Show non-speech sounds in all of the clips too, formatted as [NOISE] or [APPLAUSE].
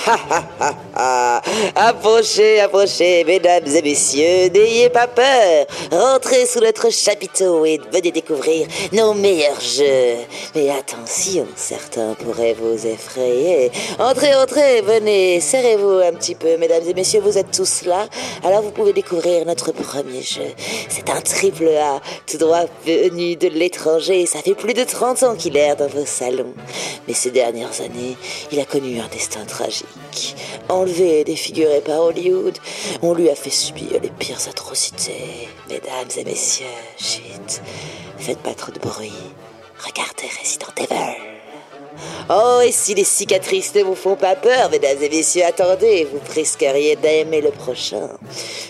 [LAUGHS] approchez, approchez, mesdames et messieurs, n'ayez pas peur. Rentrez sous notre chapiteau et venez découvrir nos meilleurs jeux. Mais attention, certains pourraient vous effrayer. Entrez, entrez, venez, serrez-vous un petit peu, mesdames et messieurs, vous êtes tous là. Alors vous pouvez découvrir notre premier jeu. C'est un triple A, tout droit venu de l'étranger. Ça fait plus de 30 ans qu'il erre dans vos salons. Mais ces dernières années, il a connu un destin tragique. Enlevé et défiguré par Hollywood, on lui a fait subir les pires atrocités. Mesdames et messieurs, chut, faites pas trop de bruit. Regardez Resident Evil. Oh, et si les cicatrices ne vous font pas peur, mesdames et messieurs, attendez, vous risqueriez d'aimer le prochain.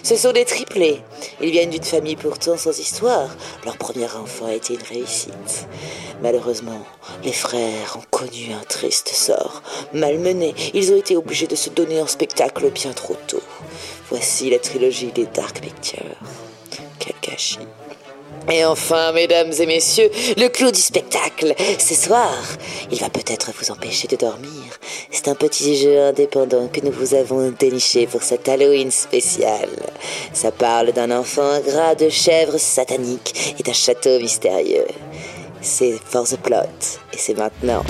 Ce sont des triplés. Ils viennent d'une famille pourtant sans histoire. Leur premier enfant a été une réussite. Malheureusement, les frères ont connu un triste sort. Malmenés, ils ont été obligés de se donner en spectacle bien trop tôt. Voici la trilogie des Dark Pictures. Quel. Et enfin, mesdames et messieurs, le clou du spectacle. Ce soir, il va peut-être vous empêcher de dormir. C'est un petit jeu indépendant que nous vous avons déniché pour cet Halloween spécial. Ça parle d'un enfant ingrat, de chèvres sataniques et d'un château mystérieux. C'est For the Plot, et c'est maintenant.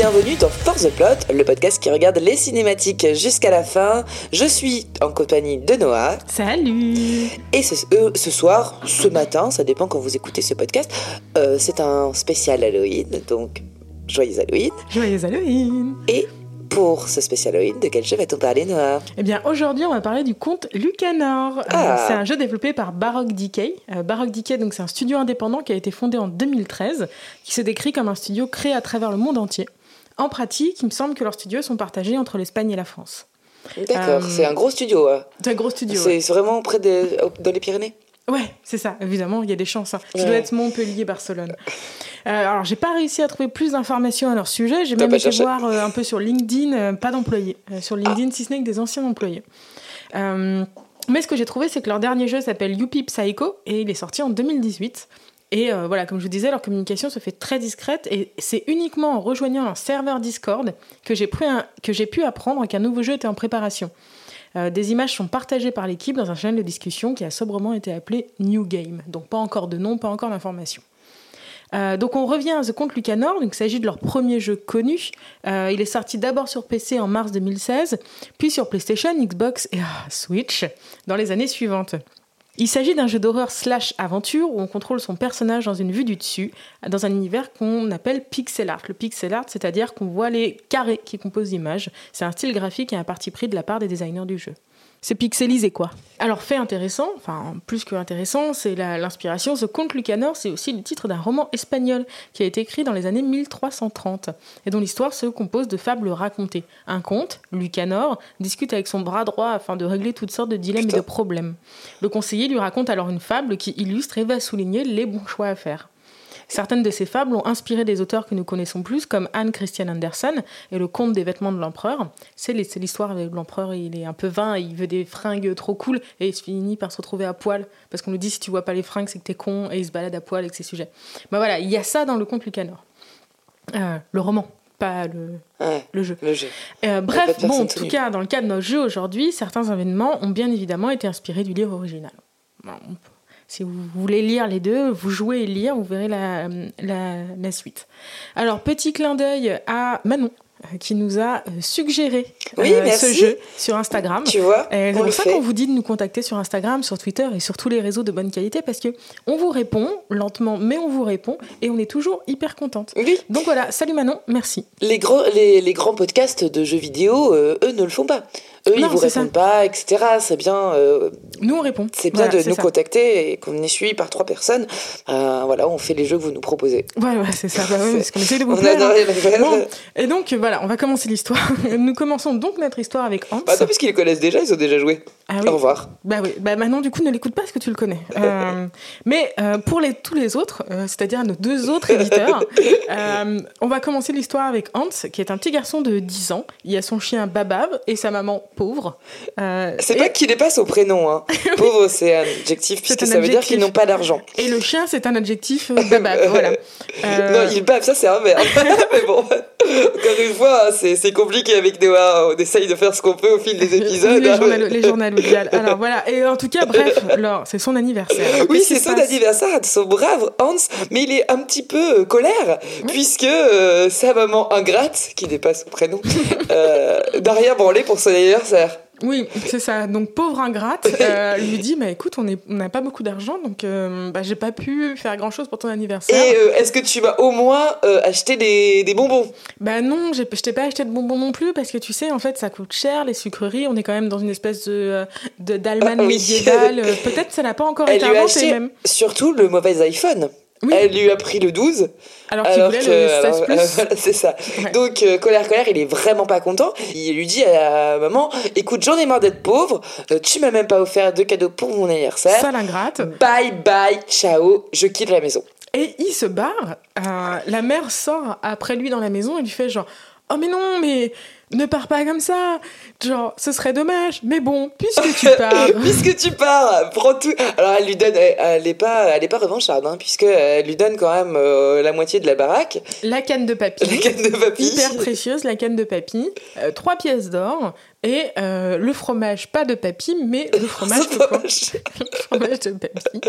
Bienvenue dans Force the Plot, le podcast qui regarde les cinématiques jusqu'à la fin. Je suis en compagnie de Noah. Salut Et ce, euh, ce soir, ce matin, ça dépend quand vous écoutez ce podcast, euh, c'est un spécial Halloween, donc joyeux Halloween. Joyeux Halloween Et pour ce spécial Halloween, de quel jeu va-t-on parler, Noah? Eh bien, aujourd'hui, on va parler du conte Lucanor. Euh, Ah. c'est un jeu développé par Baroque Decay. Euh, Baroque Decay, donc, c'est un studio indépendant qui a été fondé en 2013, qui se décrit comme un studio créé à travers le monde entier. En pratique, il me semble que leurs studios sont partagés entre l'Espagne et la France. D'accord, Euh, c'est un gros studio. C'est un gros studio. C'est ouais. vraiment près des, dans les Pyrénées? Ouais, c'est ça, évidemment, il y a des chances. hein. Ça Ouais. doit être Montpellier, Barcelone. Euh, alors, j'ai pas réussi à trouver plus d'informations à leur sujet. J'ai même été cherché? voir euh, un peu sur LinkedIn, euh, pas d'employés. Sur LinkedIn, si ce n'est que des anciens employés. Mais ce que j'ai trouvé, c'est que leur dernier jeu s'appelle Youpi Psycho et il est sorti en 2018. Et euh, voilà, comme je vous disais, leur communication se fait très discrète et c'est uniquement en rejoignant un serveur Discord que j'ai pu apprendre qu'un nouveau jeu était en préparation. Euh, des images sont partagées par l'équipe dans un channel de discussion qui a sobrement été appelé New Game. Donc pas encore de nom, pas encore d'informations. Euh, donc on revient à The Conte Lucanor, donc il s'agit de leur premier jeu connu. Euh, il est sorti d'abord sur PC en mars 2016, puis sur PlayStation, Xbox et ah, Switch dans les années suivantes. Il s'agit d'un jeu d'horreur slash aventure où on contrôle son personnage dans une vue du dessus, dans un univers qu'on appelle pixel art. Le pixel art, c'est-à-dire qu'on voit les carrés qui composent l'image. C'est un style graphique et un parti pris de la part des designers du jeu. C'est pixelisé quoi. Alors fait intéressant, enfin plus que intéressant, c'est l'inspiration. The Conte Lucanor, c'est aussi le titre d'un roman espagnol qui a été écrit dans les années 1330 et dont l'histoire se compose de fables racontées. Un conte, Lucanor, discute avec son bras droit afin de régler toutes sortes de dilemmes Putain. et de problèmes. Le conseiller lui raconte alors une fable qui illustre et va souligner les bons choix à faire. Certaines de ces fables ont inspiré des auteurs que nous connaissons plus, comme Anne Christian Andersen et le conte des vêtements de l'empereur. C'est l'histoire avec l'empereur, il est un peu vain, il veut des fringues trop cool et il se finit par se retrouver à poil parce qu'on nous dit si tu vois pas les fringues, c'est que t'es con et il se balade à poil avec ses sujets. Bah voilà, il y a ça dans le conte Lucanor. Euh, le roman, pas le, Ouais, le jeu. le jeu. Euh, bref, bon, en tout cas, dans le cas de nos jeux aujourd'hui, certains événements ont bien évidemment été inspirés du livre original. On si vous voulez lire les deux, vous jouez et lire, vous verrez la, la, la suite. Alors, petit clin d'œil à Manon, euh, qui nous a euh, suggéré Oui, euh, ce jeu sur Instagram. Tu vois, c'est pour ça qu'on vous dit de nous contacter sur Instagram, sur Twitter et sur tous les réseaux de bonne qualité parce que on vous répond lentement, mais on vous répond et on est toujours hyper contente. Oui, Donc voilà, salut Manon, merci. les, gros, les, les grands podcasts de jeux vidéo, euh, eux, ne le font pas. Eux, ils Non, vous c'est ça. répondent pas, etc. C'est bien, euh, Nous, on répond. c'est bien Voilà, de nous ça. contacter et qu'on est suivi par trois personnes. Euh, voilà, on fait les jeux que vous nous proposez. Ouais, ouais, c'est ça. Bah ouais, parce qu'on essaie de [LAUGHS] vous On plaire. hein. Bon, et donc, voilà, on va commencer l'histoire. [LAUGHS] Nous commençons donc notre histoire avec Hans. Bah non, parce qu'ils le connaissent déjà, ils ont déjà joué. Ah oui. Au revoir. Bah oui, bah maintenant du coup ne l'écoute pas parce que tu le connais. [LAUGHS] Euh, mais euh, pour les, tous les autres, euh, c'est-à-dire nos deux autres éditeurs, [LAUGHS] on va commencer l'histoire avec Hans, qui est un petit garçon de 10 ans. Il a son chien Babab et sa maman pauvre. C'est et, pas qu'il pas au prénom, hein. [LAUGHS] Pauvre, c'est un adjectif, puisque un ça veut dire qu'ils n'ont pas d'argent. et le chien, c'est un adjectif Babab. voilà. Non, il bave, ça c'est un merde. Mais bon, encore une fois, hein, c'est compliqué avec Noah. On essaye de faire ce qu'on peut au fil des épisodes. les, hein. journal, les journaux audiales. Alors voilà, et en tout cas, bref, [LAUGHS] c'est son anniversaire. Oui, c'est son anniversaire de son brave Hans, mais il est un petit peu euh, colère, puisque euh, sa maman ingrate, qui n'est pas son prénom, [LAUGHS] euh, n'a rien branlé pour son anniversaire. Oui, c'est ça. Donc pauvre ingrate euh, [LAUGHS] lui dit, bah écoute, on n'a pas beaucoup d'argent, donc euh, bah, j'ai pas pu faire grand chose pour ton anniversaire. Et euh, est-ce que tu vas au moins euh, acheter des, des bonbons? Bah non, je t'ai pas acheté de bonbons non plus parce que tu sais, en fait, ça coûte cher les sucreries. On est quand même dans une espèce de euh, de- d'Allemagne Ah oui. médiévale. Peut-être ça n'a pas encore Elle été inventé même. surtout le mauvais iPhone. Oui. Elle lui a pris le 12 Alors qu'il voulait que le 16 alors, plus. [LAUGHS] c'est ça. Ouais. Donc euh, colère colère, il est vraiment pas content. Il lui dit à la maman "Écoute, j'en ai marre d'être pauvre. euh, tu m'as même pas offert de cadeaux pour mon anniversaire. Ça l'ingrate. Bye bye, ciao, je quitte la maison." Et il se barre. Euh, la mère sort après lui dans la maison et lui fait genre Oh mais non, mais ne pars pas comme ça. Genre, ce serait dommage. Mais bon, puisque tu [LAUGHS] pars. Puisque tu pars, prends tout. Alors elle lui donne, elle, elle est pas, elle est pas revancharde, hein, puisque elle lui donne quand même euh, la moitié de la baraque, la canne de papier. la canne de papy. Hyper précieuse, la canne de papy. euh, trois pièces d'or. Et euh, le fromage, pas de papy, mais le [LAUGHS] fromage de quoi [LAUGHS] Le fromage de papy.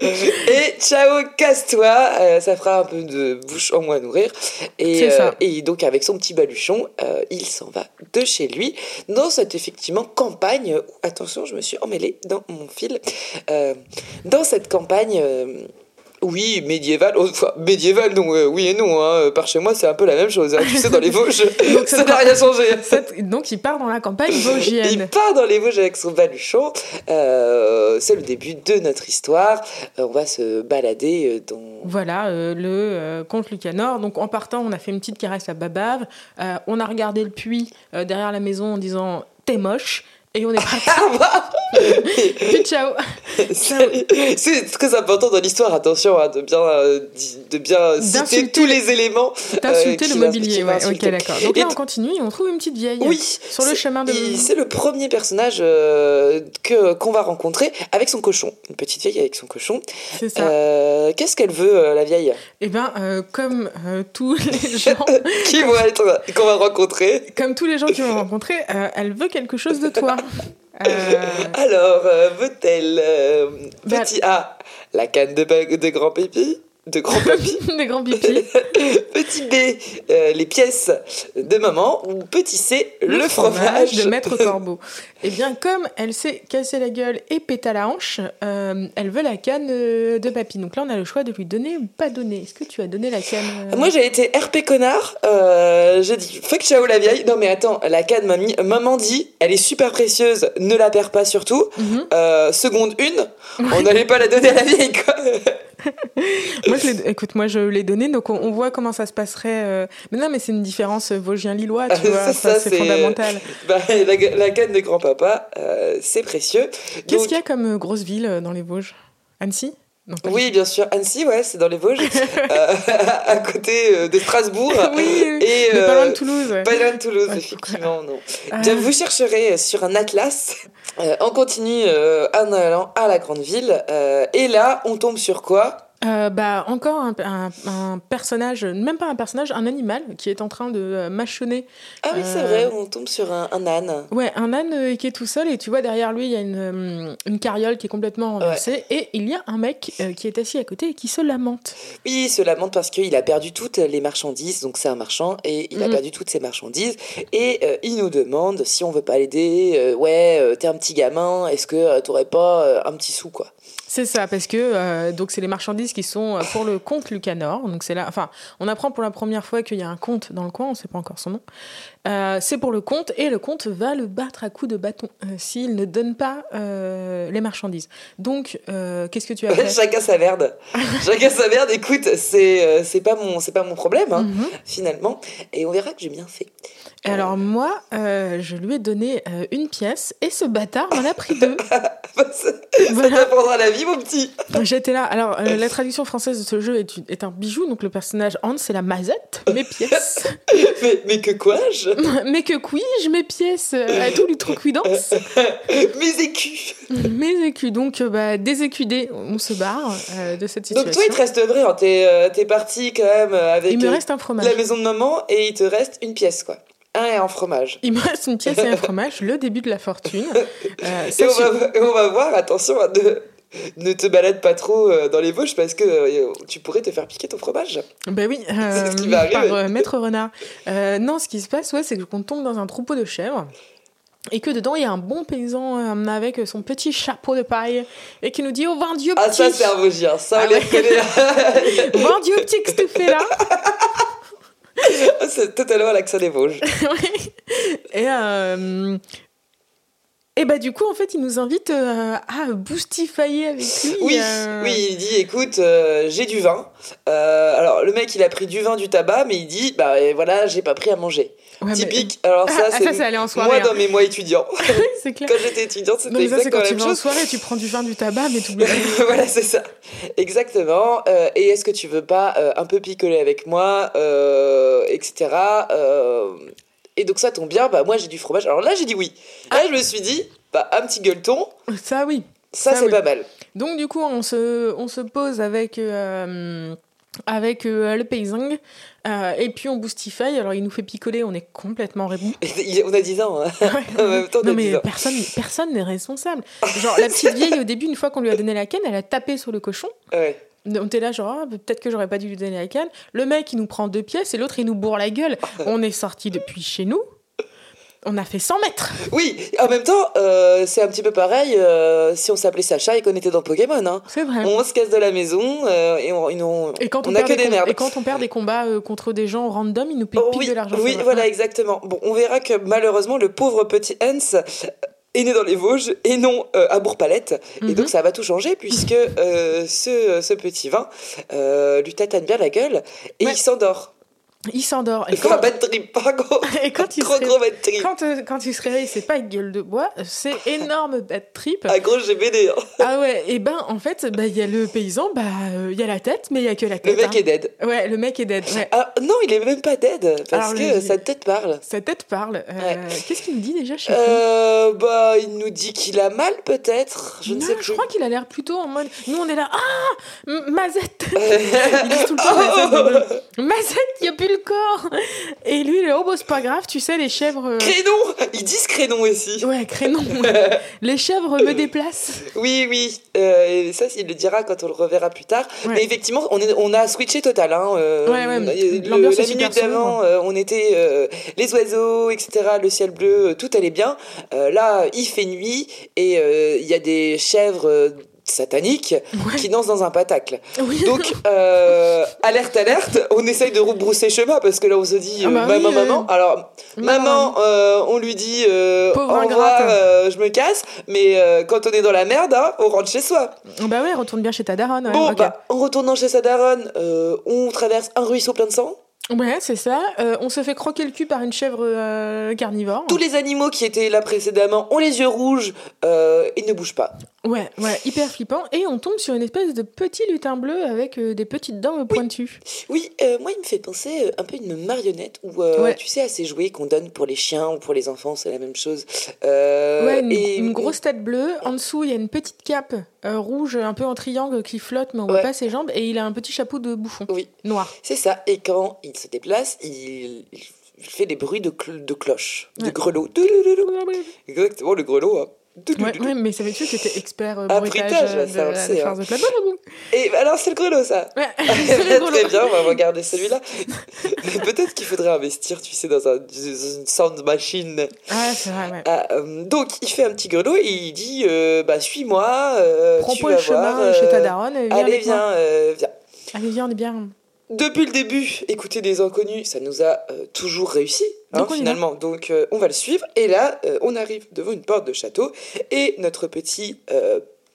[LAUGHS] Et ciao, casse-toi. Euh, ça fera un peu de bouche en moins à nourrir. Et, ça. euh, et donc avec son petit baluchon, il s'en va de chez lui dans cette effectivement campagne. attention, je me suis emmêlée dans mon fil. Dans cette campagne. Euh, oui, médiévale. Oh, enfin, médiévale, non, euh, oui et non. Hein. Par chez moi, c'est un peu la même chose. hein. Tu sais, dans les [LAUGHS] Vosges, Donc, ça n'a rien changé. Donc il part dans la campagne Il part dans les Vosges avec son baluchon. Euh, c'est le début de notre histoire. Euh, on va se balader euh, dans. Voilà, euh, le euh, comte Lucanor. Donc en partant, on a fait une petite caresse à Babave. Euh, on a regardé le puits euh, derrière la maison en disant T'es moche. Et on est [LAUGHS] parti. Puis ciao. [LAUGHS] C'est très important dans l'histoire, attention, hein, de bien, euh, de bien citer tous le- les éléments. D'insulter euh, le mobilier. Ouais, ok, d'accord. Donc Et là, on continue on trouve une petite vieille. Oui, Sur le chemin de. C'est le premier personnage euh, que qu'on va rencontrer avec son cochon. Une petite vieille avec son cochon. C'est ça. Euh, Qu'est-ce qu'elle veut, la vieille? Eh euh, comme tous [LAUGHS] les gens, Qui vont être qu'on va rencontrer comme tous les gens qui vont rencontrer, elle veut quelque chose de toi. [LAUGHS] Euh, [LAUGHS] Alors, euh, veut-elle euh, Petit A, la canne de, de grand pépi de grand papy [LAUGHS] des grands pipis. [LAUGHS] Petit B, euh, les pièces de maman. Ou petit C, le, fromage. de Maître Corbeau. Eh bien, comme elle s'est cassé la gueule et péta la hanche, euh, elle veut la canne euh, de papy. Donc là, on a le choix de lui donner ou pas donner. Est-ce que tu as donné la canne euh, Moi j'ai été RP connard, euh, j'ai dit fuck ciao la vieille. Non mais attends, la canne mamie, maman dit, elle est super précieuse, ne la perds pas surtout. Mhm. Euh, seconde une, on n'allait pas la donner à la vieille quoi. [LAUGHS] Moi, je écoute, moi, je l'ai donné, donc on, on voit comment ça se passerait. Mais non, mais c'est une différence vosgien-lillois, tu [LAUGHS] vois. ça, Enfin, ça, c'est fondamental. [LAUGHS] Bah, la, la canne grand-papa, euh, c'est précieux. Qu'est-ce qu'il y a comme euh, grosse ville euh, dans les Vosges? Annecy? Non, pas Oui, bien sûr. Annecy, ouais, c'est dans les Vosges, [LAUGHS] euh, [LAUGHS] à côté de Strasbourg. [LAUGHS] oui, oui, Et, euh, pas loin de Toulouse. ouais. Pas loin de Toulouse, Ouais, effectivement, non. Ah. Bien, vous chercherez sur un atlas. Euh, on continue en allant à la grande ville. et là, on tombe sur quoi? Euh, bah, encore un, un- un personnage, même pas un personnage, un animal qui est en train de euh, mâchonner. Ah oui, c'est Euh, vrai, on tombe sur un, un âne. Ouais, un âne euh, qui est tout seul et tu vois derrière lui il y a une, une carriole qui est complètement renversée et il y a un mec qui est assis à côté et qui se lamente. Oui, il se lamente parce qu'il a perdu toutes les marchandises, donc c'est un marchand, et il a Mhm. perdu toutes ses marchandises, et il nous demande si on veut pas l'aider, ouais, t'es un petit gamin, est-ce que t'aurais pas un petit sou, quoi? C'est ça parce que euh, donc c'est les marchandises qui sont euh, pour le comte Lucanor. Donc c'est là, enfin, on apprend pour la première fois qu'il y a un comte dans le coin, on sait pas encore son nom. Euh, c'est pour le comte et le comte va le battre à coups de bâton euh, s'il ne donne pas euh, les marchandises. Donc, qu'est-ce que tu as [LAUGHS] fait? Chacun sa merde. [LAUGHS] Chacun sa merde. Écoute, c'est c'est pas mon c'est pas mon problème hein, Mhm. finalement. Et on verra que j'ai bien fait. Alors moi, je lui ai donné une pièce et ce bâtard m'en a pris deux. [LAUGHS] ça Voilà. t'apprendra la vie, mon petit. J'étais là. Alors, la traduction française de ce jeu est, un bijou. Donc, le personnage Hans, c'est la mazette, mes pièces. Mais, mais que quoi-je? [LAUGHS] Mais que puis-je, mes pièces euh, À tout l'outrecuidance. [LAUGHS] Mes écus. Mes écus. Donc, euh, bah, des écudés, on se barre euh, de cette situation. Donc toi, il te reste vrai. hein, T'es euh, t'es parti quand même avec Il me reste un fromage. la maison de maman et il te reste une pièce, quoi. Un et un fromage. Il me reste une pièce et un [LAUGHS] fromage, le début de la fortune. Euh, Et on, va, et on va voir, attention, hein, ne, ne te balade pas trop euh, dans les Vosges parce que euh, tu pourrais te faire piquer ton fromage. Ben oui, [LAUGHS] C'est ce qui euh, va par euh, Maître Renard. Euh, non, ce qui se passe, ouais, c'est qu'on tombe dans un troupeau de chèvres. Et que dedans, il y a un bon paysan euh, avec son petit chapeau de paille et qui nous dit Oh, vain Dieu, Ah, petit ça, c'est un. Ça, on Ah les ouais. [LAUGHS] Vain Dieu, petit, que tu fais là [LAUGHS] c'est totalement l'accent des Vosges. Et, euh, et bah, du coup, en fait, il nous invite euh, à boustifailler avec lui. Oui, euh, oui, il dit écoute, euh, j'ai du vin. Alors, le mec, il a pris du vin, du tabac, mais il dit bah et voilà, j'ai pas pris à manger. Ouais, mais- Typique. Alors, ça, Ah, c'est ça, moi soirée. dans hein. mes mois étudiants. [LAUGHS] c'est clair. quand j'étais étudiante, c'était mais ça, c'est exactement quand la tu même vas en chose. soirée, tu prends du vin, du tabac, mais t'oublies. [LAUGHS] voilà, c'est ça. Exactement. Et est-ce que tu veux pas un peu picoler avec moi, etc. Et donc ça tombe bien, bah moi j'ai du fromage. Alors là j'ai dit oui. Là je me suis dit, bah un petit gueuleton, Ça, oui. ça, Ça, c'est oui. pas mal. Donc du coup, on se, on se pose avec, euh, avec euh, le paysan euh, et puis on boostify. Alors il nous fait picoler, on est complètement rébou. [LAUGHS] Il- On a 10 ans. hein. [LAUGHS] En même temps, on a non 10 mais personne, personne n'est responsable. [LAUGHS] Genre la petite vieille au début, une fois qu'on lui a donné la canne, elle a tapé sur le cochon. Ouais. On était là genre Ah, peut-être que j'aurais pas dû lui donner la canne. Le mec il nous prend deux pièces et l'autre il nous bourre la gueule. On est sorti depuis chez nous. On a fait 100 mètres. Oui, en même temps, euh, c'est un petit peu pareil euh, si on s'appelait Sacha et qu'on était dans Pokémon. Hein. C'est vrai. On se casse de la maison euh, et on, et on, Et quand on, on a perd que des des merdes. et quand on perd des combats contre des gens random, ils nous piquent Oh, oui, de l'argent. oui voilà, exactement. Bon, on verra que malheureusement, le pauvre petit Hans est né dans les Vosges et non euh, à Bourg-Palette. Et Mhm. donc, ça va tout changer puisque euh, ce, ce petit vin euh, lui tatane bien la gueule et Ouais. il s'endort. Il s'endort. Et quand, bad trip, pas gros, [LAUGHS] et quand il se gros bad trip. Quand, euh, quand il se réveille, c'est pas une gueule de bois, c'est [LAUGHS] énorme bad trip. Ah, gros GBD. hein. Ah ouais, et ben en fait, bah, il y a le paysan, bah euh, il y a la tête, mais il y a que la Le tête. mec hein. est dead. Ouais, le mec est dead. Ouais. Ah, non, il est même pas dead parce Alors, que le- sa tête parle. Sa tête parle. Euh, Ouais. Qu'est-ce qu'il nous dit déjà. Euh, bah, il nous dit qu'il a mal peut-être. Je ne sais plus. je crois qu'il a l'air plutôt en mode. Nous on est là, ah Mazette [LAUGHS] Ils disent tout le temps. Mazette, il n'y a plus le corps Et lui, est oh, bah, c'est pas grave, tu sais, les chèvres. euh, Crénon Ils disent crénon ici. Ouais, crénon. [LAUGHS] les chèvres me déplacent. Oui, oui. Euh, et ça, il le dira quand on le reverra plus tard. Ouais. Mais effectivement, on, est, on a switché total. Hein. euh, Ouais, ouais, le- l'ambiance la est super minute d'avant, euh, on était euh, les oiseaux, etc. Le ciel bleu, euh, tout allait bien. Euh, là, il fait nuit et euh, il y a des chèvres euh, sataniques Ouais. qui dansent dans un patacle. Oui. Donc, euh, [LAUGHS] alerte, alerte, on essaye de rebrousser chemin parce que là, on se dit, Ah euh, bah maman, euh, maman. Alors, maman, euh, on lui dit, euh, Pauvre au revoir, euh, je me casse. Mais euh, quand on est dans la merde, hein, on rentre chez soi. Bah ouais, retourne bien chez ta daronne. Ouais, bon, bah, en retournant chez sa daronne, euh, on traverse un ruisseau plein de sang. Ouais, c'est ça. Euh, on se fait croquer le cul par une chèvre euh, carnivore. Tous les animaux qui étaient là précédemment ont les yeux rouges euh, et ne bougent pas. Ouais, ouais, hyper flippant. Et on tombe sur une espèce de petit lutin bleu avec euh, des petites dents pointues. Oui, euh, moi, il me fait penser euh, un peu une marionnette euh, Ouais. tu sais, à ces jouets qu'on donne pour les chiens ou pour les enfants, c'est la même chose. Euh, ouais, une, et- une grosse tête bleue. En dessous, il y a une petite cape euh, rouge, un peu en triangle, qui flotte, mais on voit Ouais. pas ses jambes. Et il a un petit chapeau de bouffon Oui, noir. c'est ça. Et quand il se déplace, il, il fait des bruits de, cl- de cloche, de grelots. Exactement, le grelot. hein. Ouais, mais ça veut dire que t'es expert euh, bruitage euh, de on le sait, hein. de plateau. Et alors, c'est le grelot, ça. Ouais. [LAUGHS] [LAUGHS] Très bien, on va regarder celui-là. [LAUGHS] Peut-être qu'il faudrait investir, tu sais, dans, un, dans une sound machine. Ah, c'est vrai, ouais. Ah, euh, donc, il fait un petit grelot et il dit euh, bah, Suis-moi. tu vas le chemin voir, chez ta daronne. Viens Allez, viens, viens. Allez, viens, on est bien. Depuis le début, écouter des inconnus, ça nous a euh, toujours réussi, hein, Donc finalement. Donc euh, on va le suivre. Et là, euh, on arrive devant une porte de château et notre petit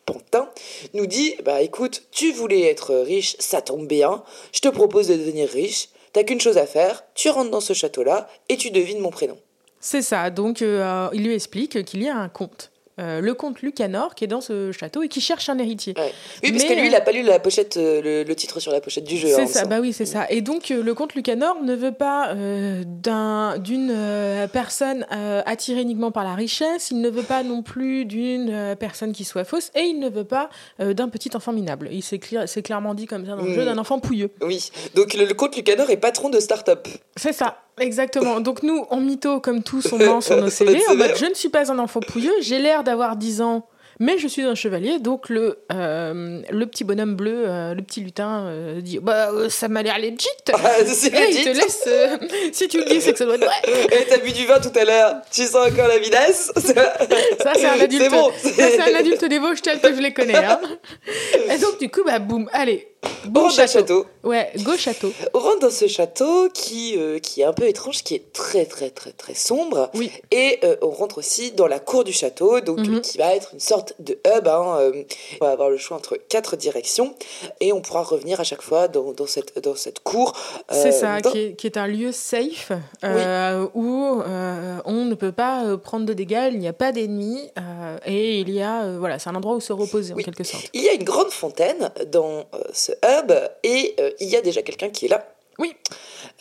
pantin nous dit Bah écoute, tu voulais être riche, ça tombe bien. Je te propose de devenir riche. T'as qu'une chose à faire, tu rentres dans ce château-là et tu devines mon prénom. C'est ça. Donc, il lui explique qu'il y a un comte. Euh, le comte Lucanor qui est dans ce château et qui cherche un héritier. Ouais. Oui, parce Mais, que lui, il euh, a pas lu la pochette, euh, le, le titre sur la pochette du jeu. hein, C'est me ça, bah oui, c'est ça. Et donc, euh, le comte Lucanor ne veut pas euh, d'un- d'une euh, personne euh, attirée uniquement par la richesse, il ne veut pas non plus d'une euh, personne qui soit fausse, et il ne veut pas euh, d'un petit enfant minable. Il s'est clairement dit comme ça dans le Mm. jeu, d'un enfant pouilleux. Oui, donc le, le comte Lucanor est patron de start-up. C'est ça, exactement. [LAUGHS] Donc nous, en mytho, comme tous, on ment sur nos [LAUGHS] CV, en mode CV. je ne suis pas un enfant pouilleux, j'ai l'air d'avoir 10 ans, mais je suis un chevalier. Donc le, euh, le petit bonhomme bleu, euh, le petit lutin, euh, dit bah ça m'a l'air legit. [LAUGHS] C'est Et il te laisse. [LAUGHS] si tu le dis, c'est que ça doit être vrai. [LAUGHS] Et t'as bu du vin tout à l'heure, tu sens encore la vinasse Ça, c'est un adulte. C'est bon. Ça, c'est un adulte débauche tel que je les connais. hein. Et donc, du coup, bah, boum, allez. Le château. château. Ouais, go château. On [LAUGHS] rentre dans ce château qui, euh, qui est un peu étrange, qui est très très très très sombre. Oui. Et euh, on rentre aussi dans la cour du château, donc Mhm. qui va être une sorte de hub. hein, euh, on va avoir le choix entre quatre directions et on pourra revenir à chaque fois dans, dans cette, dans cette cour. C'est ça, dans- qui est, qui est un lieu safe où on ne peut pas prendre de dégâts, il n'y a pas d'ennemis et il y a, voilà, c'est un endroit où se reposer Oui. en quelque sorte. Il y a une grande fontaine dans ce hub et euh, il y a déjà quelqu'un qui est là. Oui.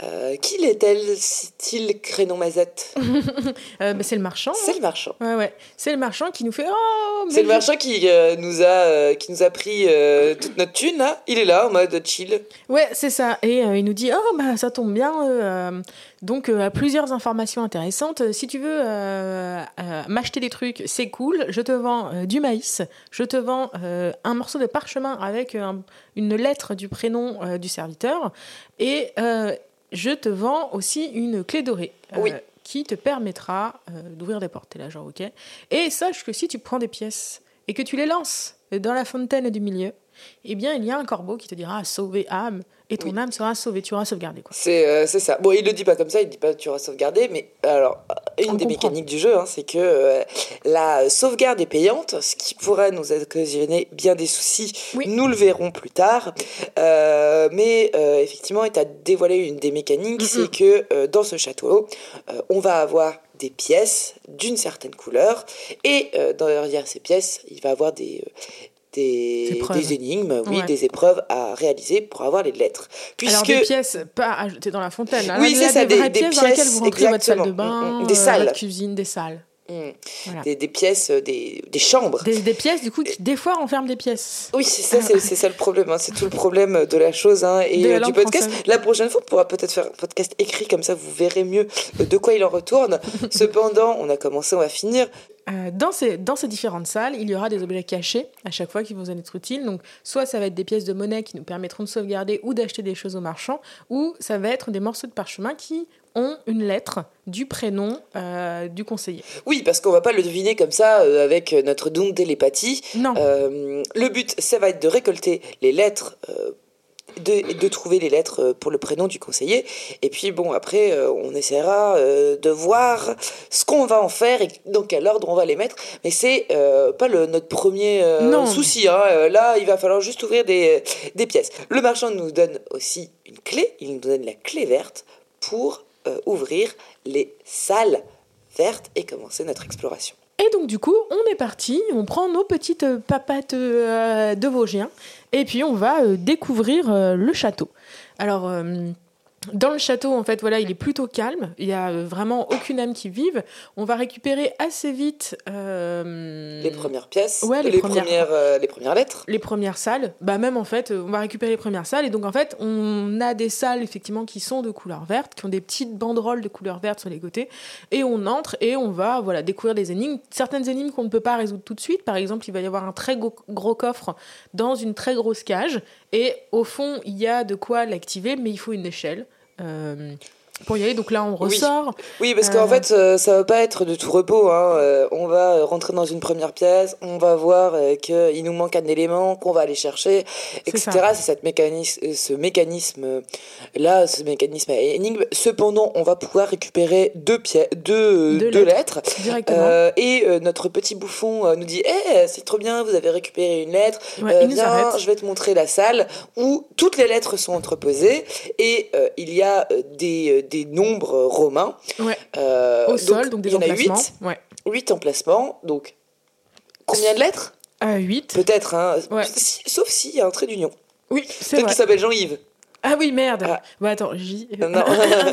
Euh, qui l'est-elle, style Crénon Mazette [LAUGHS] Euh, bah, c'est le marchand. C'est le marchand. Ouais, ouais. C'est le marchand qui nous fait Oh, C'est le marchand qui euh, nous a qui nous a pris toute notre thune là. Il est là en mode chill. Ouais, c'est ça. Et il nous dit Oh, bah, ça tombe bien. donc, euh, plusieurs informations intéressantes. Si tu veux m'acheter des trucs, c'est cool. Je te vends du maïs. Je te vends un morceau de parchemin avec un- une lettre du prénom du serviteur. Et je te vends aussi une clé dorée. euh. Qui te permettra euh, d'ouvrir des portes. Et là, genre, ok. Et sache que si tu prends des pièces et que tu les lances dans la fontaine du milieu, eh bien, il y a un corbeau qui te dira sauver âme, et ton Oui. âme sera sauvée, tu auras sauvegardé. Quoi. C'est euh, c'est ça. Bon, il le dit pas comme ça. Il dit pas tu auras sauvegardé. Mais alors, une On des comprend. mécaniques du jeu, hein, c'est que euh, la sauvegarde est payante, ce qui pourrait nous occasionner bien des soucis. Oui. Nous le verrons plus tard. Euh, mais euh, effectivement, il t'a dévoilé une des mécaniques, c'est que dans ce château, on va avoir des pièces d'une certaine couleur et euh, derrière ces pièces, il va avoir des euh, des, des énigmes, oui, Ouais. des épreuves à réaliser pour avoir les lettres. Puisque Alors, des pièces pas jeter dans la fontaine. Oui, c'est ça, des, des- pièces dans lesquelles vous rentrez votre salle de bain, Mm, mm, des euh, salles. votre cuisine, des salles. Voilà. Des, des pièces, euh, des, des chambres. Des, des pièces, du coup, qui des fois renferment des pièces. Oui, c'est ça, c'est ça le problème. hein. C'est tout le problème de la chose hein, et euh, du podcast. française. La prochaine fois, on pourra peut-être faire un podcast écrit comme ça, vous verrez mieux de quoi il en retourne. [LAUGHS] Cependant, on a commencé, on va finir. Euh, dans, ces, dans ces différentes salles, il y aura des objets cachés à chaque fois qui vont être utiles. Donc, soit ça va être des pièces de monnaie qui nous permettront de sauvegarder ou d'acheter des choses au marchand, ou ça va être des morceaux de parchemin qui ont une lettre du prénom euh, du conseiller. Oui, parce qu'on va pas le deviner comme ça euh, avec notre don de télépathie. Non, le but, ça va être de récolter les lettres. De, de trouver les lettres euh, pour le prénom du conseiller. Et puis, bon, après, euh, on essaiera euh, de voir ce qu'on va en faire et dans quel ordre on va les mettre. Mais c'est euh, pas le, notre premier euh, Non. souci. hein. Là, il va falloir juste ouvrir des, des pièces. Le marchand nous donne aussi une clé. Il nous donne la clé verte pour euh, ouvrir les salles vertes et commencer notre exploration. Et donc du coup, on est parti, on prend nos petites papates de Vosgiens, et puis on va euh, découvrir euh, le château. Alors, euh, dans le château, en fait, voilà, il est plutôt calme, il y a euh, vraiment aucune âme qui vive. On va récupérer assez vite euh, Les premières pièces, Ouais, les les, premières- premières, euh, les premières lettres. les premières salles, bah même en fait, on va récupérer les premières salles et donc en fait, on a des salles effectivement qui sont de couleur verte, qui ont des petites banderoles de couleur verte sur les côtés et on entre et on va voilà découvrir des énigmes, certaines énigmes qu'on ne peut pas résoudre tout de suite. Par exemple, il va y avoir un très gros, gros coffre dans une très grosse cage et au fond, il y a de quoi l'activer, mais il faut une échelle. Euh, pour y aller. Donc là, on ressort. Oui, parce qu'en Euh. fait, euh, ça va pas être de tout repos. Hein. Euh, on va rentrer dans une première pièce, on va voir euh, qu'il nous manque un élément qu'on va aller chercher, etc. C'est cette mécanisme, ce mécanisme là, ce mécanisme à énigme. Cependant, on va pouvoir récupérer deux pièces, deux, Deux deux lettres. et notre petit bouffon nous dit Eh, c'est trop bien, vous avez récupéré une lettre. Ouais, viens, je vais te montrer la salle où toutes les lettres sont entreposées et il y a des, des nombres euh, romains. Ouais. Euh, Au sol, donc des il y en a emplacements. 8, Ouais. 8 emplacements. Donc, combien de lettres? À 8. Peut-être, hein, Ouais. si- sauf s'il y a un trait d'union. Oui, c'est Peut-être vrai. qu'il s'appelle Jean-Yves. Ah oui, merde. Ah. Bah attends, J. [LAUGHS] Non.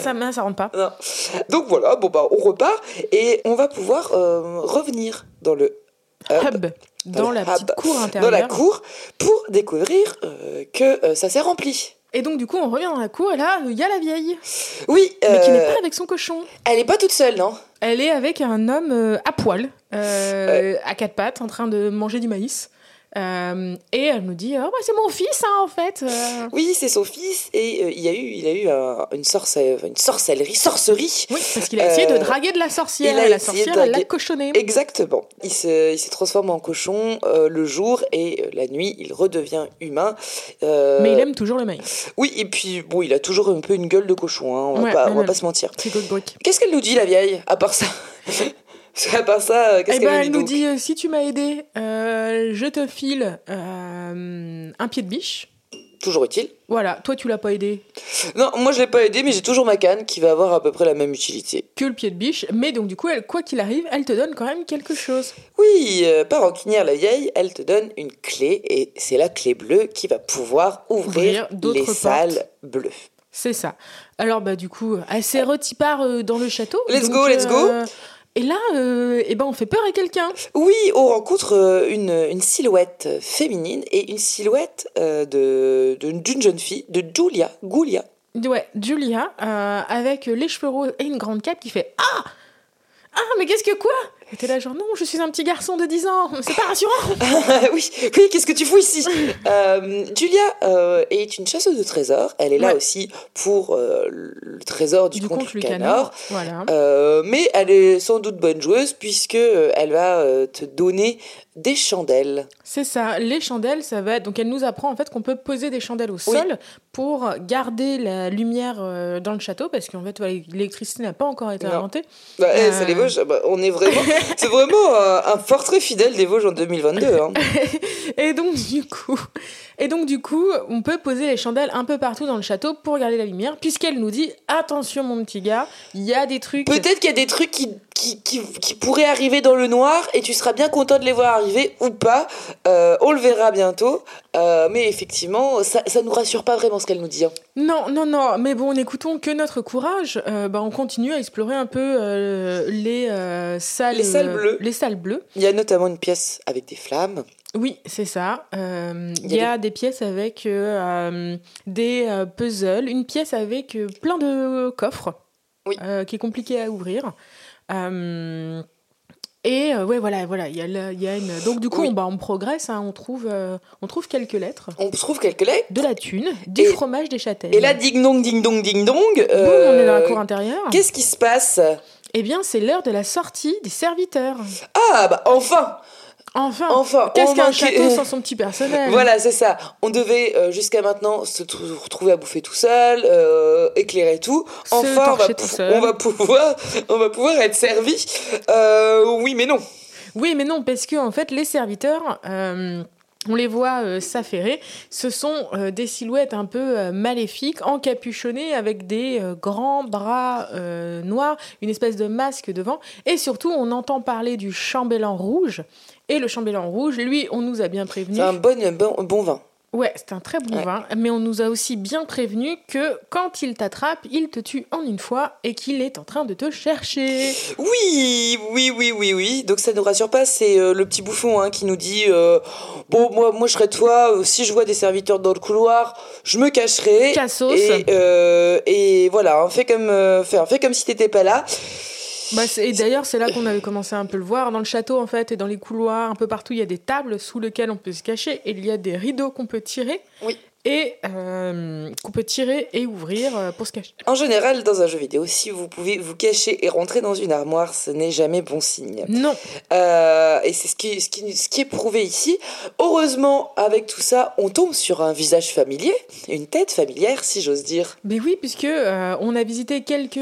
ça, non, ça rentre pas. Non. Donc voilà, bon bah on repart et on va pouvoir euh, revenir dans le hub, Hub. Dans le la hub, petite cour dans intérieure. la cour pour découvrir euh, que euh, ça s'est rempli. Et donc, du coup, on revient dans la cour et là, il y a la vieille. Oui, Mais qui n'est euh, pas avec son cochon. elle est pas toute seule, non? Elle est avec un homme euh, à poil, euh, à quatre pattes, en train de manger du maïs. Euh, et elle nous dit, oh, bah, c'est mon fils, hein, en fait. Euh, Oui, c'est son fils et euh, il y a eu, il a eu un- une, sorcelle, une sorcellerie, sorcerie. oui, parce qu'il a essayé de draguer de la sorcière. il a Et la sorcière, elle l'a cochonné. Exactement. Il se, il se transforme en cochon le jour et la nuit, il redevient humain. Mais il aime toujours le maïs. Oui, et puis bon, il a toujours un peu une gueule de cochon, hein, on va Ouais, pas, ouais, on va pas se mentir. Qu'est-ce qu'elle nous dit, la vieille, à part ça? [LAUGHS] [LAUGHS] À part ça, euh, qu'est-ce Eh qu'elle ben, nous dit elle nous dit euh, si tu m'as aidé, euh, je te file euh, un pied de biche. Toujours utile. Voilà, toi tu l'as pas aidé Non, moi je l'ai pas aidé, mais j'ai toujours ma canne qui va avoir à peu près la même utilité. que le pied de biche, mais donc du coup, elle, quoi qu'il arrive, elle te donne quand même quelque chose. Oui, euh, pas rancunière la vieille, elle te donne une clé et c'est la clé bleue qui va pouvoir ouvrir, Ouvrir d'autres les portes. salles bleues. C'est ça. Alors bah du coup, elle s'est euh, dans le château. Let's donc, go, let's go. Euh, Et là, euh, eh ben, on fait peur à quelqu'un. Oui, on rencontre euh, une, une silhouette féminine et une silhouette euh, de d'une jeune fille, de Julia, Julia. Ouais, Julia, euh, avec les cheveux roses et une grande cape qui fait Ah Ah, mais qu'est-ce que quoi? Et t'es là genre non, je suis un petit garçon de 10 ans, c'est pas rassurant. [LAUGHS] oui, oui, qu'est-ce que tu fous ici? [LAUGHS] Euh, Julia euh, est une chasseuse de trésors. Elle est là Ouais. aussi pour euh, le trésor du, du comte Lucanor. Voilà. Euh, mais elle est sans doute bonne joueuse puisque euh, elle va euh, te donner des chandelles. C'est ça, les chandelles, ça va être... Donc elle nous apprend en fait qu'on peut poser des chandelles au sol pour garder la lumière euh, dans le château, parce qu'en fait l'électricité n'a pas encore été Non. inventée. Bah, eh, Euh. c'est les Vosges. bah, on est vraiment, [LAUGHS] [LAUGHS] c'est vraiment un, un portrait fidèle des Vosges en 2022. hein. [LAUGHS] Et donc du coup, et donc du coup, on peut poser les chandelles un peu partout dans le château pour garder la lumière, puisqu'elle nous dit attention mon petit gars, il y a des trucs. Peut-être qu'il y a des trucs qui, qui, qui, qui pourraient arriver dans le noir et tu seras bien content de les voir arriver ou pas. Euh, on le verra bientôt. Euh, mais effectivement, ça, ça nous rassure pas vraiment ce qu'elle nous dit. hein. Non, non, non. Mais bon, n'écoutons que notre courage. Euh, bah, on continue à explorer un peu les salles. Les salles bleues. Les salles bleues. Il y a notamment une pièce avec des flammes. Oui, c'est ça. Euh, Il y y, a des pièces avec euh, des euh, puzzles, une pièce avec plein de coffres, Oui. qui est compliqué à ouvrir. Euh, et euh, ouais, voilà, voilà. Il y a, y une. Donc du coup, Oui. on, bah, on progresse. hein, on trouve, euh, on trouve quelques lettres, On trouve quelques lettres. de la thune, du Et- fromage, des châtaignes. Et là, ding dong, ding dong, ding dong. Boum, on est dans la cour intérieure. Qu'est-ce qui se passe? Eh bien, c'est l'heure de la sortie des serviteurs. Ah, bah enfin Enfin, Enfin qu'est-ce qu'un château [LAUGHS] sans son petit personnel? Voilà, c'est ça. On devait euh, jusqu'à maintenant se tr- retrouver à bouffer tout seul, euh, éclairer tout. Enfin, on va, tout seul. on va pouvoir, [LAUGHS] on va pouvoir être servi. Euh, oui, mais non. Oui, mais non, parce que en fait, les serviteurs, on les voit euh, s'affairer. Ce sont euh, des silhouettes un peu euh, maléfiques, encapuchonnées avec des grands bras noirs, une espèce de masque devant. Et surtout, on entend parler du chambellan rouge. Et le chambellan rouge, lui, on nous a bien prévenu. C'est un bon, bon, bon vin. Ouais, c'est un très bon Ouais. vin, mais on nous a aussi bien prévenu que quand il t'attrape, il te tue en une fois et qu'il est en train de te chercher. Oui, oui, oui, oui, oui. Donc ça nous rassure pas. C'est euh, le petit bouffon hein, qui nous dit euh, bon, moi, moi, je serais toi. euh, Si je vois des serviteurs dans le couloir, je me cacherai. Cassos. Et, et voilà, hein, fais comme, fais, fais comme si t'étais pas là. Bah, et d'ailleurs, c'est là qu'on avait commencé à un peu le voir. Dans le château, en fait, et dans les couloirs, un peu partout, il y a des tables sous lesquelles on peut se cacher et il y a des rideaux qu'on peut tirer. Oui. Et euh, qu'on peut tirer et ouvrir euh, pour se cacher. En général, dans un jeu vidéo, si vous pouvez vous cacher et rentrer dans une armoire, ce n'est jamais bon signe. Non, Euh, et c'est ce qui, ce, qui, ce qui est prouvé ici. Heureusement, avec tout ça, on tombe sur un visage familier, une tête familière, si j'ose dire. mais oui, puisque euh, on a visité quelques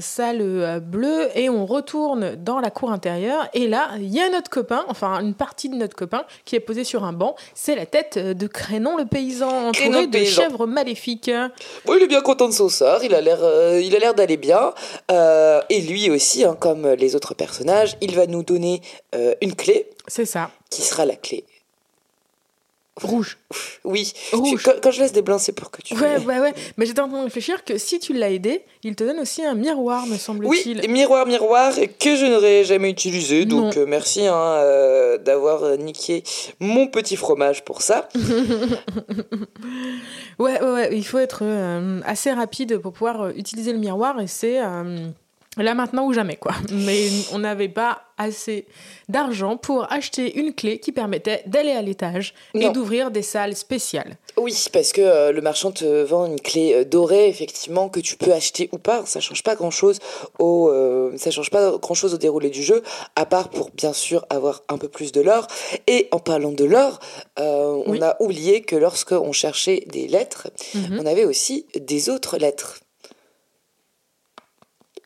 salles bleues et on retourne dans la cour intérieure et là, il y a notre copain, enfin une partie de notre copain qui est posé sur un banc. C'est la tête de Crénon le paysan, entouré de chèvres maléfiques. Bon, il est bien content de son sort, il a l'air, euh, il a l'air d'aller bien. Euh, et lui aussi, hein, comme les autres personnages, il va nous donner euh, une clé, C'est ça, qui sera la clé. Rouge. Oui, Rouge. Quand, quand je laisse des blancs, c'est pour que tu... Ouais, ouais, ouais. Mais j'étais en train de réfléchir que si tu l'as aidé, il te donne aussi un miroir, me Oui, semble-t-il. miroir, miroir, que je n'aurais jamais utilisé. Donc euh, merci hein, euh, d'avoir euh, niqué mon petit fromage pour ça. [LAUGHS] Ouais, ouais, ouais, il faut être euh, assez rapide pour pouvoir utiliser le miroir et c'est là maintenant ou jamais quoi. Mais on n'avait pas assez d'argent pour acheter une clé qui permettait d'aller à l'étage et d'ouvrir des salles spéciales. Oui, parce que euh, le marchand te vend une clé euh, dorée, effectivement, que tu peux acheter ou pas. Ça change pas grand-chose au, euh, ça change pas grand-chose au déroulé du jeu, à part pour bien sûr avoir un peu plus de l'or. Et en parlant de l'or, euh, Oui. on a oublié que lorsque on cherchait des lettres, Mhm. on avait aussi des autres lettres.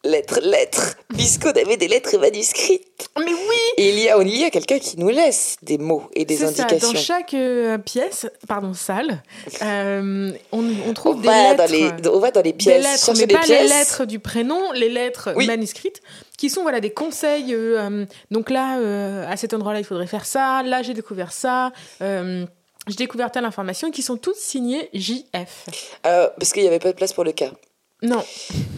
Lettres, lettres, puisqu'on avait des lettres manuscrites. Mais oui Et il y a, il y a quelqu'un qui nous laisse des mots et des ça, indications. dans chaque euh, pièce, pardon, salle, euh, on, on on, trouve des va lettres. dans les, on va dans les des pièces, lettres, chercher mais des pas pièces. les lettres du prénom, les lettres Oui. manuscrites, qui sont voilà des conseils. euh, donc là, à cet endroit-là, il faudrait faire ça. Là, j'ai découvert ça. j'ai découvert telle information, qui sont toutes signées JF. Euh, parce qu'il n'y avait pas de place pour le cas. Non,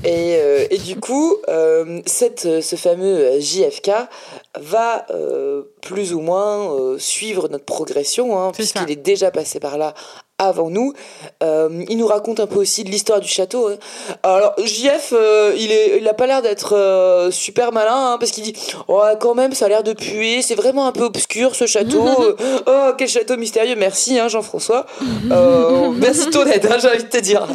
Et, euh, et du coup, euh, cette, euh, ce fameux JFK va euh, plus ou moins suivre notre progression, hein, puisqu'il est déjà passé par là avant nous. Euh, il nous raconte un peu aussi de l'histoire du château. hein. Alors, JF, euh, il, est, il a pas l'air d'être euh, super malin, hein, parce qu'il dit Ouais, quand même, ça a l'air de puer, c'est vraiment un peu obscur ce château. [LAUGHS] Oh, quel château mystérieux, merci hein, Jean-François. [LAUGHS] Merci ton aide, j'ai envie de te dire.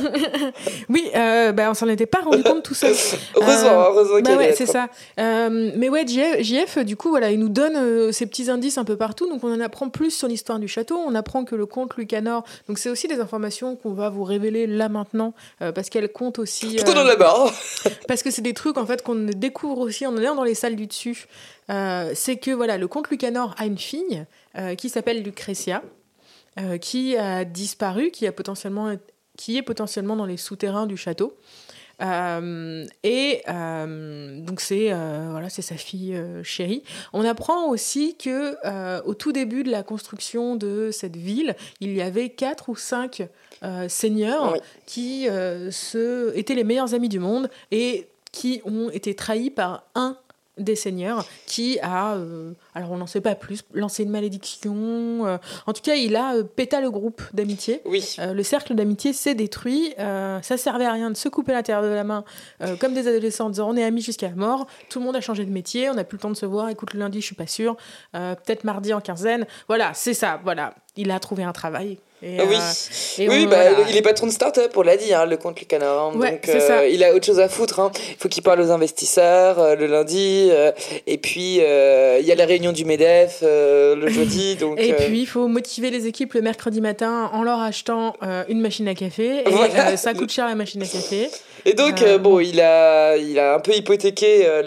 [LAUGHS] oui, bah, on s'en était pas rendu compte tout seul. Heureusement, heureusement Bah ouais, c'est ça. Mais ouais, JF, JF, du coup, voilà, il nous donne ces petits indices un peu partout. Donc, on en apprend plus sur l'histoire du château. On apprend que le comte Lucanor. Donc, c'est aussi des informations qu'on va vous révéler là maintenant, euh, parce qu'elles comptent aussi. Pourquoi euh, [LAUGHS] parce que c'est des trucs en fait qu'on découvre aussi en allant dans les salles du dessus. Euh, c'est que voilà, le comte Lucanor a une fille qui s'appelle Lucretia, qui a disparu, qui a potentiellement, qui est potentiellement dans les souterrains du château. Euh, et euh, donc c'est euh, voilà, c'est sa fille chérie. On apprend aussi que au tout début de la construction de cette ville, il y avait quatre ou cinq seigneurs Oui. qui se, étaient les meilleurs amis du monde et qui ont été trahis par un des seigneurs qui a, euh, alors on n'en sait pas plus, lancé une malédiction. euh, en tout cas, il a euh, péta le groupe d'amitié. Oui. Euh, le cercle d'amitié s'est détruit. Ça servait à rien de se couper l'intérieur de la main comme des adolescents en disant on est amis jusqu'à la mort. Tout le monde a changé de métier. On n'a plus le temps de se voir. Écoute, le lundi, je suis pas sûre. Peut-être mardi en quinzaine. Voilà, c'est ça. Voilà, il a trouvé un travail. Et, oui, euh, et oui on- bah, voilà. il est patron de start-up, on l'a dit, hein, le compte hein. Ouais, donc euh, ça. il a autre chose à foutre. hein. Il faut qu'il parle aux investisseurs euh, le lundi. et puis, il y a la réunion du MEDEF le jeudi. [LAUGHS] Donc, Et puis, il faut motiver les équipes le mercredi matin en leur achetant une machine à café. Et [LAUGHS] Voilà. ça coûte cher la machine à café. Et donc euh, euh, bon, il a, il a un peu hypothéqué, euh,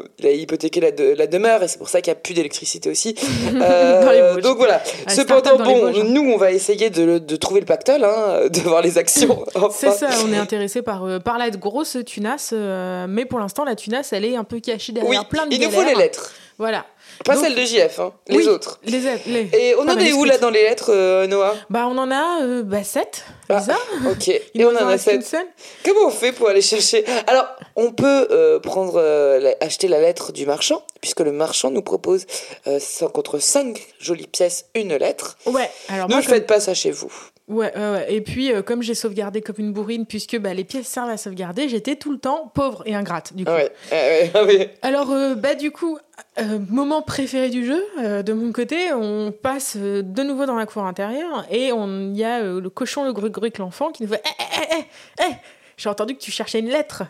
le, il a hypothéqué la, de- la demeure et c'est pour ça qu'il n'y a plus d'électricité aussi. Euh, [LAUGHS] Dans les donc voilà. Ah, Cependant, bon, nous, on va essayer de, de trouver le pactole, hein, [LAUGHS] de voir les actions. [LAUGHS] C'est Enfin. ça, on est intéressé par, euh, par la grosse tunasse, euh, mais pour l'instant, la tunasse, elle est un peu cachée Oui, derrière plein de il nous faut les galères. lettres. Voilà. Pas Donc- celles de JF, hein, les Oui, autres. Les, les- Et on en est où là dans les lettres, euh, Noah? Bah, on en a euh, bah, 7. Ah, ça Ok, et on en a qu'une sept. seule Comment on fait pour aller chercher? Alors, on peut euh, prendre, euh, acheter la lettre du marchand, puisque le marchand nous propose euh, contre 5 jolies pièces une lettre. Ouais, alors Ne moi, faites pas ça chez vous. Ouais, ouais, ouais. Et puis, euh, comme j'ai sauvegardé comme une bourrine, puisque bah, les pièces servent à sauvegarder, j'étais tout le temps pauvre et ingrate, du coup. Ah ouais, ah ouais, ah ouais. [LAUGHS] Alors, euh, bah, du coup, Euh, moment préféré du jeu, euh, de mon côté, on passe euh, de nouveau dans la cour intérieure et on- il y a euh, le cochon, le gruc-gruc, l'enfant qui nous fait Eh, eh, eh, eh, eh J'ai entendu que tu cherchais une lettre.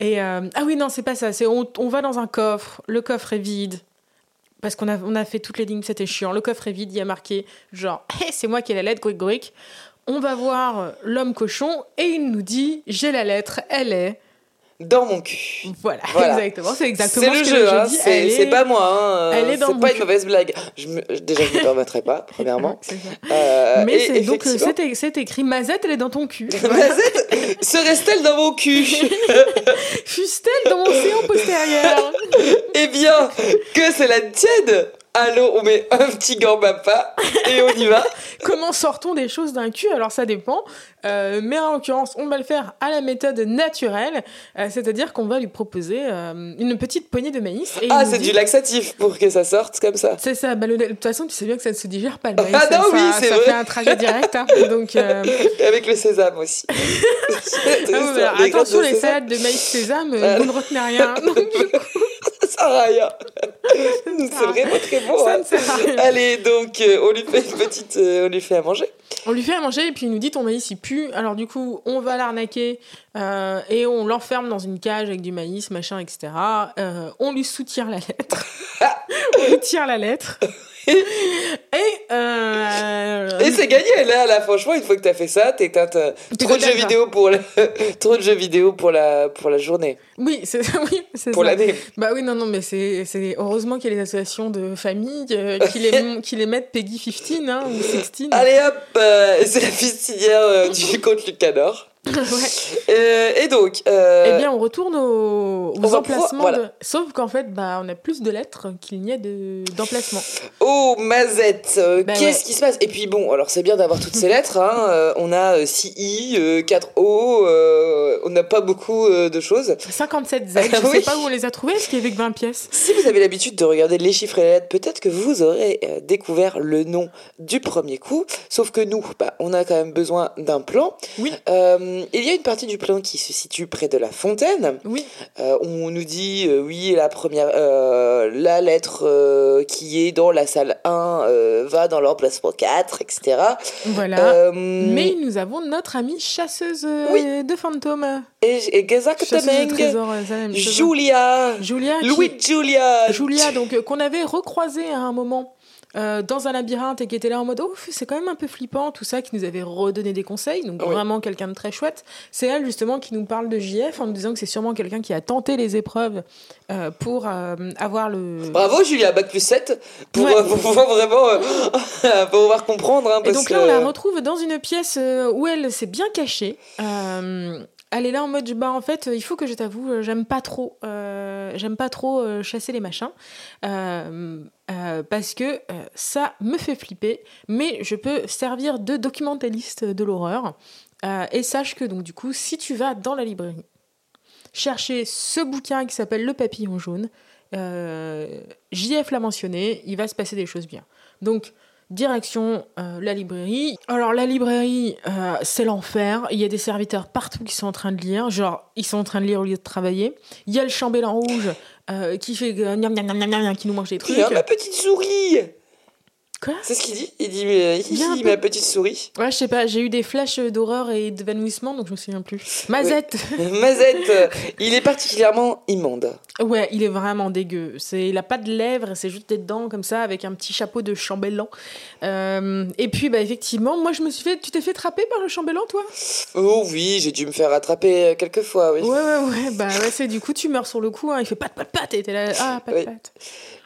Et euh, ah oui, non, c'est pas ça. C'est on, on va dans un coffre, le coffre est vide. Parce qu'on a, on a fait toutes les lignes, c'était chiant. Le coffre est vide, il y a marqué genre [LAUGHS] c'est moi qui ai la lettre, gruc-gruc. On va voir l'homme cochon et il nous dit J'ai la lettre, elle est. Dans mon cul. Voilà, [LAUGHS] Voilà. exactement. C'est exactement C'est ce le que jeu, je hein, dis. c'est est- pas moi. hein, elle est dans c'est mon pas une mauvaise blague. Je me- Déjà, je ne me permettrai pas, [LAUGHS] premièrement. Euh, Mais et c'est donc euh, c'est écrit Mazette, elle est dans ton cul. [LAUGHS] Mazette serait-elle dans mon cul? Fuse-t-elle dans mon séant postérieur? Eh bien, que c'est la tienne Allô, on met un petit gamba pas et on y va. [LAUGHS] Comment sort-on des choses d'un cul? Alors ça dépend. Euh, mais en l'occurrence, on va le faire à la méthode naturelle, euh, c'est-à-dire qu'on va lui proposer euh, une petite poignée de maïs. Et Ah, c'est dit- du laxatif pour que ça sorte comme ça. C'est ça. Bah, le- de toute façon, tu sais bien que ça ne se digère pas le maïs. Ah ça, non, oui, ça- c'est ça vrai. fait un trajet direct. hein. [LAUGHS] Donc avec le sésame aussi. [LAUGHS] ah attention, les sésame, salades de maïs sésame, Voilà. vous ne retenez rien. Donc, du coup, Ça sert à rien. C'est vraiment très bon. ça hein. ne sert à rien. Allez, donc, euh, on lui fait une petite. euh, on lui fait à manger. On lui fait à manger et puis il nous dit ton maïs il pue. Alors du coup, on va l'arnaquer euh, et on l'enferme dans une cage avec du maïs, machin, etc. Euh, on lui soutire la lettre. [LAUGHS] [LAUGHS] on lui tire la lettre. [LAUGHS] et euh, Et c'est gagné, là, là, franchement, une fois que t'as fait ça, T'es trop de jeux vidéo pour la... [LAUGHS] trop de jeux vidéo pour la, pour la journée, oui, c'est [LAUGHS] oui, c'est pour l'année. Bah oui, non, non, mais c'est heureusement qu'il y a les associations de famille euh, qui, les, [LAUGHS] qui les mettent Peggy 15 hein, ou 16. Allez hop, euh, c'est la fistinière euh, du compte Lucanor. Ouais. Euh, et donc, euh, Eh bien, on retourne au- aux on emplacements. pouvoir- de- voilà. Sauf qu'en fait, bah, on a plus de lettres qu'il n'y a de- d'emplacements. oh Mazette, euh, Bah qu'est-ce ouais. qui se passe? Et puis bon, alors c'est bien d'avoir toutes ces lettres. Hein, euh, on a euh, 6 I, euh, 4 O, euh, on n'a pas beaucoup euh, de choses. 57 Z, je [LAUGHS] sais oui. pas où on les a trouvés, parce qu'il y avait que 20 pièces? Si vous avez l'habitude de regarder les chiffres et les lettres, peut-être que vous aurez euh, découvert le nom du premier coup. Sauf que nous, bah, on a quand même besoin d'un plan. Oui. Euh, il y a une partie du plan qui se situe près de la fontaine. Oui, Euh, on nous dit, euh, oui, la première, euh, la lettre euh, qui est dans la salle 1 euh, va dans l'emplacement 4, etc. voilà. Euh, Mais nous avons notre amie chasseuse euh, Oui. de fantômes. et- Chasseuse de trésors, euh, chose. Julia. Julia. qui- Louis Julia. Julia, donc euh, qu'on avait recroisé à un moment euh, dans un labyrinthe et qui était là en mode oh c'est quand même un peu flippant tout ça, qui nous avait redonné des conseils, donc Oui. vraiment quelqu'un de très chouette. C'est elle justement qui nous parle de JF en nous disant que c'est sûrement quelqu'un qui a tenté les épreuves euh, pour euh, avoir le. Bravo Julia, bac plus 7, pour, Ouais. pour pouvoir vraiment [LAUGHS] pour pouvoir comprendre. Hein, Et parce donc là, on la retrouve dans une pièce où elle s'est bien cachée. Elle est là en mode bah en fait il faut que je t'avoue euh, j'aime pas trop euh, j'aime pas trop euh, chasser les machins. Parce que ça me fait flipper mais je peux servir de documentaliste de l'horreur. Et sache que donc du coup si tu vas dans la librairie chercher ce bouquin qui s'appelle Le papillon jaune JF l'a mentionné il va se passer des choses bien. Donc Direction euh, la librairie. Alors la librairie, euh, c'est l'enfer. Il y a des serviteurs partout qui sont en train de lire. Genre, ils sont en train de lire au lieu de travailler. Il y a le chambellan rouge euh, qui fait euh, qui nous mange des trucs. Il y a ma petite souris Quoi C'est ce qu'il dit Il dit, Il ma petite souris. Ouais, je sais pas. J'ai eu des flashs d'horreur et d'évanouissement, donc je me souviens plus. Mazette. [LAUGHS] Mazette, euh, il est particulièrement immonde. Ouais, il est vraiment dégueu. C'est, il a pas de lèvres, c'est juste des dents comme ça avec un petit chapeau de chambellan. Euh, et puis, bah effectivement, moi je me suis fait. Tu t'es fait trapper par le chambellan, toi? Oh oui, j'ai dû me faire attraper euh, quelques fois, oui. Ouais, ouais, ouais. Bah ouais, c'est du coup, tu meurs sur le coup. Hein. Il fait pat, pat, pat. Et t'es là, ah, pat, Oui. pat.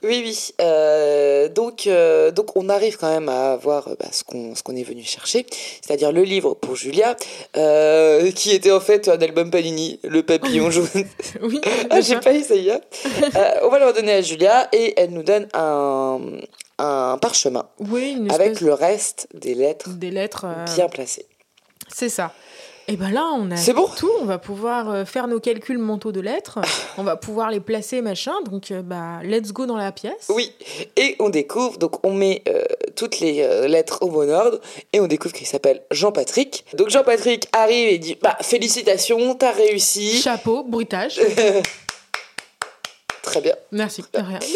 Oui, oui. Euh, donc, euh, donc, on arrive quand même à avoir euh, bah, ce qu'on ce qu'on est venu chercher, c'est-à-dire le livre pour Julia, euh, qui était en fait un album Panini, Le Papillon [LAUGHS] Jaune. Oui. [LAUGHS] ah, j'ai ça. pas essayé. [LAUGHS] Euh, on va le redonner à Julia et elle nous donne un, un parchemin Oui, une avec espèce le reste des lettres des lettres. bien placées. C'est ça. Et ben là, on a C'est bon tout. On va pouvoir euh, faire nos calculs mentaux de lettres. [LAUGHS] on va pouvoir les placer, machin. Donc, euh, bah, let's go dans la pièce. Oui, et on découvre, donc on met euh, toutes les euh, lettres au bon ordre, et on découvre qu'il s'appelle Jean-Patrick. Donc Jean-Patrick arrive et dit, bah félicitations, t'as réussi. Chapeau, bruitage. [LAUGHS] Très bien. Merci. Rien. [LAUGHS]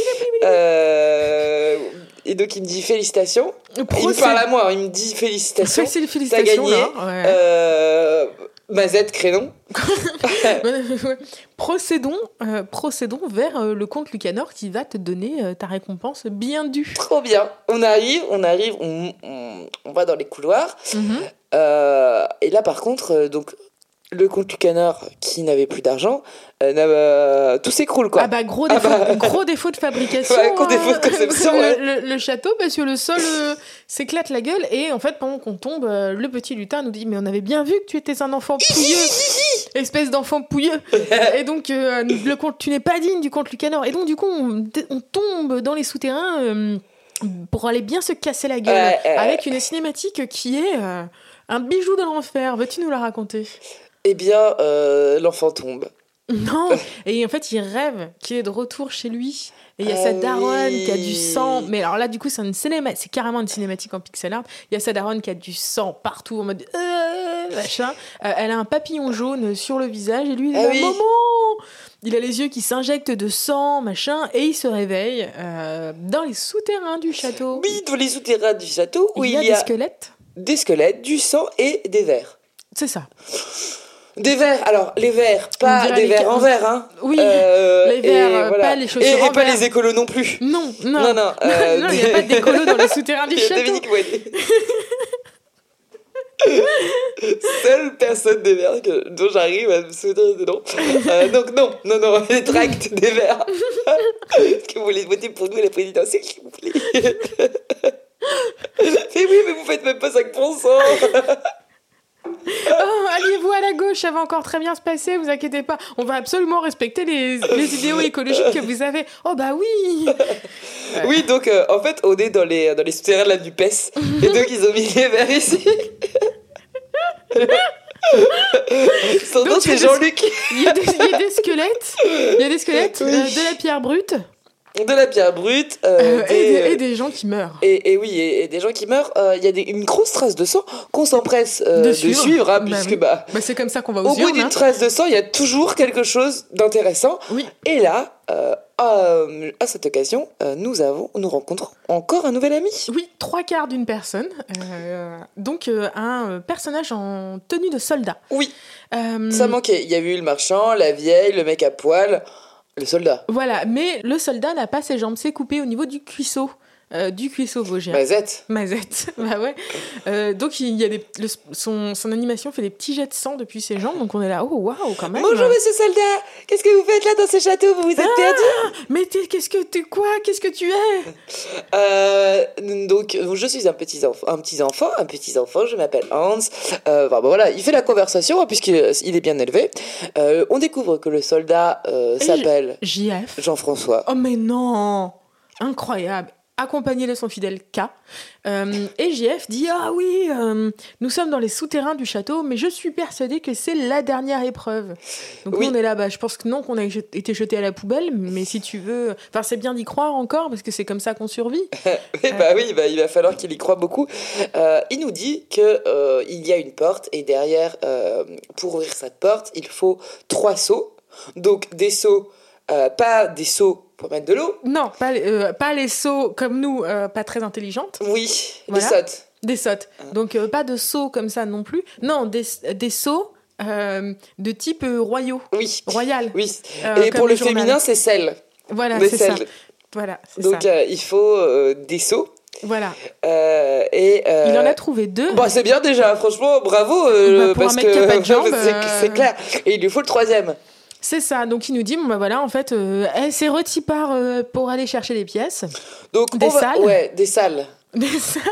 Euh, et donc il me dit félicitations. Il me parle à moi, hein, il me dit félicitations. Félicitations, T'as gagné. là, ouais. Euh, Mazette Crénon. [LAUGHS] Procédons, euh, procédons vers euh, le compte Lucanor qui va te donner euh, ta récompense bien due. Trop bien. On arrive, on arrive, on, on, on va dans les couloirs. Mhm. Et là, par contre, donc, le comte Lucanor, qui n'avait plus d'argent, euh, euh, tout s'écroule, quoi. Ah bah gros Ah défaut, bah. gros défaut de fabrication. Ouais, gros défaut de conception, le, ouais. le- le château parce que le sol euh, s'éclate la gueule et en fait pendant qu'on tombe, euh, le petit lutin nous dit mais on avait bien vu que tu étais un enfant pouilleux, espèce d'enfant pouilleux. et donc le comte, tu n'es pas digne du comte Lucanor. Et donc du coup on, on tombe dans les souterrains. pour aller bien se casser la gueule avec une cinématique qui est un bijou de l'enfer. Veux-tu nous la raconter? Eh bien, euh, l'enfant tombe. [LAUGHS] Non Et en fait, il rêve qu'il est de retour chez lui. Et il y a Ah sa daronne qui a du sang. Mais alors là, du coup, c'est une cinéma... c'est carrément une cinématique en pixel art. Il y a sa daronne qui a du sang partout en mode euh, machin. Euh, elle a un papillon jaune sur le visage et lui, il est Ah là, oui. maman Il a les yeux qui s'injectent de sang, machin, et il se réveille euh, dans les souterrains du château. Oui, dans les souterrains du château, où il il y a y des a squelettes. des squelettes, du sang et des vers. C'est ça. Des vers, alors les vers, pas des ca- en verre, hein. Oui. Euh, Les et euh, voilà. pas les chaussures Et, et en pas verre. les écolos non plus. Non, non. Non, non. [LAUGHS] euh, non, il n'y a pas de décolo dans les souterrains du [LAUGHS] château. Dominique [LAUGHS] Moinet. Seule personne des verts que- dont j'arrive à me souvenir de nom. Euh, donc non, non, non, les tracts des verts. Est-ce que vous voulez voter pour nous à la présidentielle, s'il vous plaît Mais oui, mais vous faites même pas 5%. Oh, alliez-vous à la gauche, ça va encore très bien se passer, vous inquiétez pas. On va absolument respecter les, les [LAUGHS] idéaux écologiques que vous avez. Oh bah oui [LAUGHS] Oui, donc euh, en fait, on est dans les, dans les souterrains de la NUPES. Et donc, ils ont mis les verts ici. Son nom, c'est Jean-Luc. il y, a des, il y a des squelettes, il y a des squelettes, Oui. euh, de la pierre brute De la pierre brute. euh, euh, et, des, des, et des gens qui meurent. Et, et oui, et, et des gens qui meurent, euh, il y a des- une grosse trace de sang qu'on s'empresse euh, De de, suivre. suivre, hein, Bah puisque bah, Bah, c'est comme ça qu'on va aux au bout urnes. d'une hein. trace de sang, il y a toujours quelque chose d'intéressant. Oui. Et là, euh, euh, à cette occasion, euh, nous avons, nous rencontrons encore un nouvel ami. Oui, trois quarts d'une personne. euh, donc euh, un euh, personnage en tenue de soldat. Oui, Euh, ça manquait. Il y a eu le marchand, la vieille, le mec à poil, Voilà, mais le soldat n'a pas ses jambes, c'est coupé au niveau du cuisseau. Euh, du cuisseau vosgien. Mazette. Mazette, [LAUGHS] bah ouais. Euh, donc il y a des, le- son, son animation fait des petits jets de sang depuis ses jambes, donc on est là, oh waouh quand même. Bonjour monsieur soldat, qu'est-ce que vous faites là dans ce château? Vous vous êtes Ah perdu? Mais t'es, qu'est-ce que t'es quoi? Qu'est-ce que tu es? Euh, donc, je suis un petit enfant, un petit enfant, un petit enfant. Je m'appelle Hans. Enfin, bon, voilà, il fait la conversation hein, puisqu'il il est bien élevé. On découvre que le soldat s'appelle JF. Jean-François. Oh mais non Incroyable accompagné de son fidèle K. Euh, et JF dit Ah oui, euh, nous sommes dans les souterrains du château, mais je suis persuadé que c'est la dernière épreuve. Donc Oui. nous, on est là, bah, je pense que non, qu'on a été jeté à la poubelle, mais si tu veux. Enfin, c'est bien d'y croire encore, parce que c'est comme ça qu'on survit. [LAUGHS] Eh bah oui, bah, il va falloir qu'il y croit beaucoup. Euh, il nous dit que euh, il y a une porte et derrière, euh, pour ouvrir cette porte, il faut trois seaux. Donc des seaux, euh, pas des seaux pour mettre de l'eau. Non, pas, les- euh, pas les seaux comme nous, euh, pas très intelligentes, Oui, Voilà. des sottes. des sottes. Donc euh, pas de seaux comme ça non plus. Non, des, des seaux de type royaux, Oui. royal. Oui. Et pour le féminin, c'est sel. Voilà, c'est ça. Voilà, c'est Donc ça. il faut des seaux. Voilà. Euh, et, euh, Il en a trouvé deux. Bah, c'est bien déjà, franchement, bravo. euh, Bah, pour un mec que qui a pas de [LAUGHS] jambes, c'est clair. Et il lui faut le troisième. C'est ça. Donc il nous dit bon bah voilà, en fait, euh, elle s'est repart euh, pour aller chercher des pièces. Donc, Des va- salles Ouais, des salles. [LAUGHS] Des salles.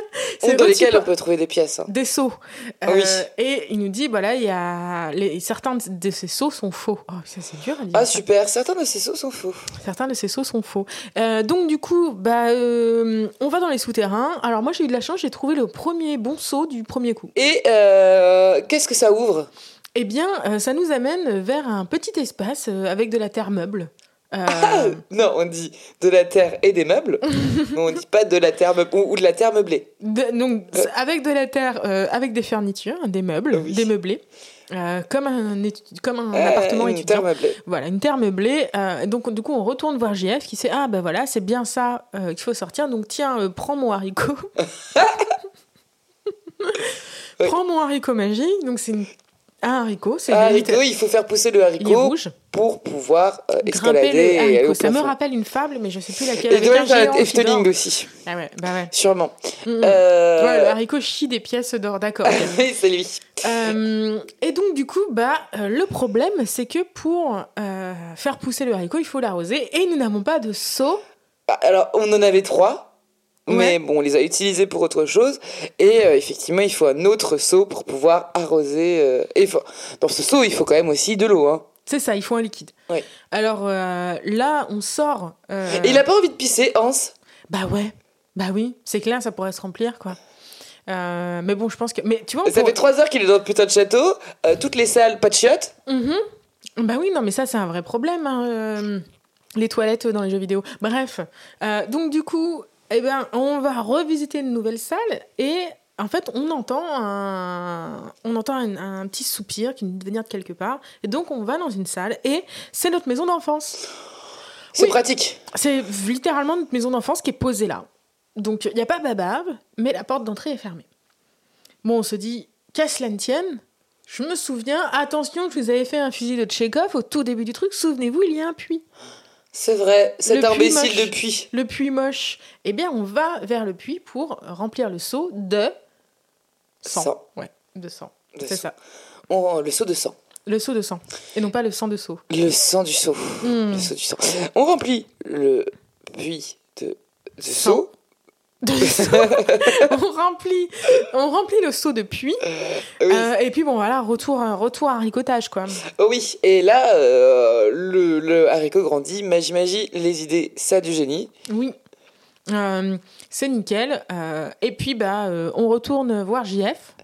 C'est dans lesquelles on peut trouver des pièces. hein. des seaux. Ah oui. Et il nous dit voilà, il y a les... certains de ces seaux sont faux. Oh, ça c'est dur à dire. Ah, super. Certains de ces seaux sont faux. Certains de ces seaux sont faux. Euh, donc du coup, bah, euh, on va dans les souterrains. Alors moi j'ai eu de la chance, j'ai trouvé le premier bon seau du premier coup. Et euh, qu'est-ce que ça ouvre? Eh bien, euh, ça nous amène vers un petit espace euh, avec de la terre meuble. Euh, Ah, Non, on dit de la terre et des meubles. [LAUGHS] on dit pas de la terre ou, ou de la terre meublée. de- donc Euh. avec de la terre, euh, avec des furnitures, des meubles, Oui. des meublés. comme un, comme un Euh, appartement une étudiant. terre meublée. Voilà, une terre meublée. Donc, du coup, on retourne voir JF qui sait Ah, ben voilà, c'est bien ça qu'il faut sortir. Donc, tiens, prends mon haricot. [LAUGHS] [LAUGHS] Prends mon haricot magique. Donc, c'est une- un haricot. C'est Ah, limite- haricot, il faut faire pousser le haricot rouge. pour pouvoir euh, escalader le et aller haricot. au Ça me rappelle une fable, mais je sais plus laquelle. Et avec un géant Efteling aussi, Ah ouais, bah ouais. sûrement. Mm, mm. Euh, Ouais, le haricot chie des pièces d'or, d'accord. [LAUGHS] oui, c'est lui. Euh, et donc du coup, bah, euh, le problème, c'est que pour faire pousser le haricot, il faut l'arroser et nous n'avons pas de seau. Ah, Alors, on en avait trois, mais Ouais. bon, on les a utilisés pour autre chose. Et euh, effectivement, il faut un autre seau pour pouvoir arroser. euh, et faut- Dans ce seau, il faut quand même aussi de l'eau. Hein. C'est ça, il faut un liquide. Ouais. Alors euh, là, on sort. Et il a pas envie de pisser, Hans? Bah ouais, bah oui, c'est clair, ça pourrait se remplir quoi. Mais bon, je pense que. Mais tu vois, Ça pour- fait trois heures qu'il est dans le putain de château. toutes les salles, pas de chiottes. Mhm. Bah oui, non, mais ça, c'est un vrai problème. hein, les toilettes dans les jeux vidéo. Bref. Donc, du coup, eh ben, on va revisiter une nouvelle salle et en fait, on entend un, on entend un, un petit soupir qui nous venir de quelque part. Et donc, on va dans une salle et c'est notre maison d'enfance. C'est Oui. pratique. C'est littéralement notre maison d'enfance qui est posée là. Donc, il n'y a pas babab, mais la porte d'entrée est fermée. Bon, on se dit, qu'à cela ne tienne, je me souviens, attention, je vous avais fait un fusil de Tchekhov au tout début du truc, souvenez-vous, il y a un puits. C'est vrai, cet Le puits imbécile moche. de puits. Le puits moche. Eh bien, on va vers le puits pour remplir le seau de sang. Sang. Ouais, de sang. C'est ça. On- le seau de sang. Le seau de sang. Et non pas le sang de seau. Le sang du seau. Hmm. Le seau du sang. On remplit le puits de, de Sang. seau. De [LAUGHS] on, remplit, on remplit le seau de puits. Oui. Euh, et puis bon voilà, retour, retour à haricotage quoi. Oh oui, et là, euh, le, le haricot grandit, magie magie, les idées, ça du génie. Oui. Euh, c'est nickel. Euh, et puis bah euh, on retourne voir JF.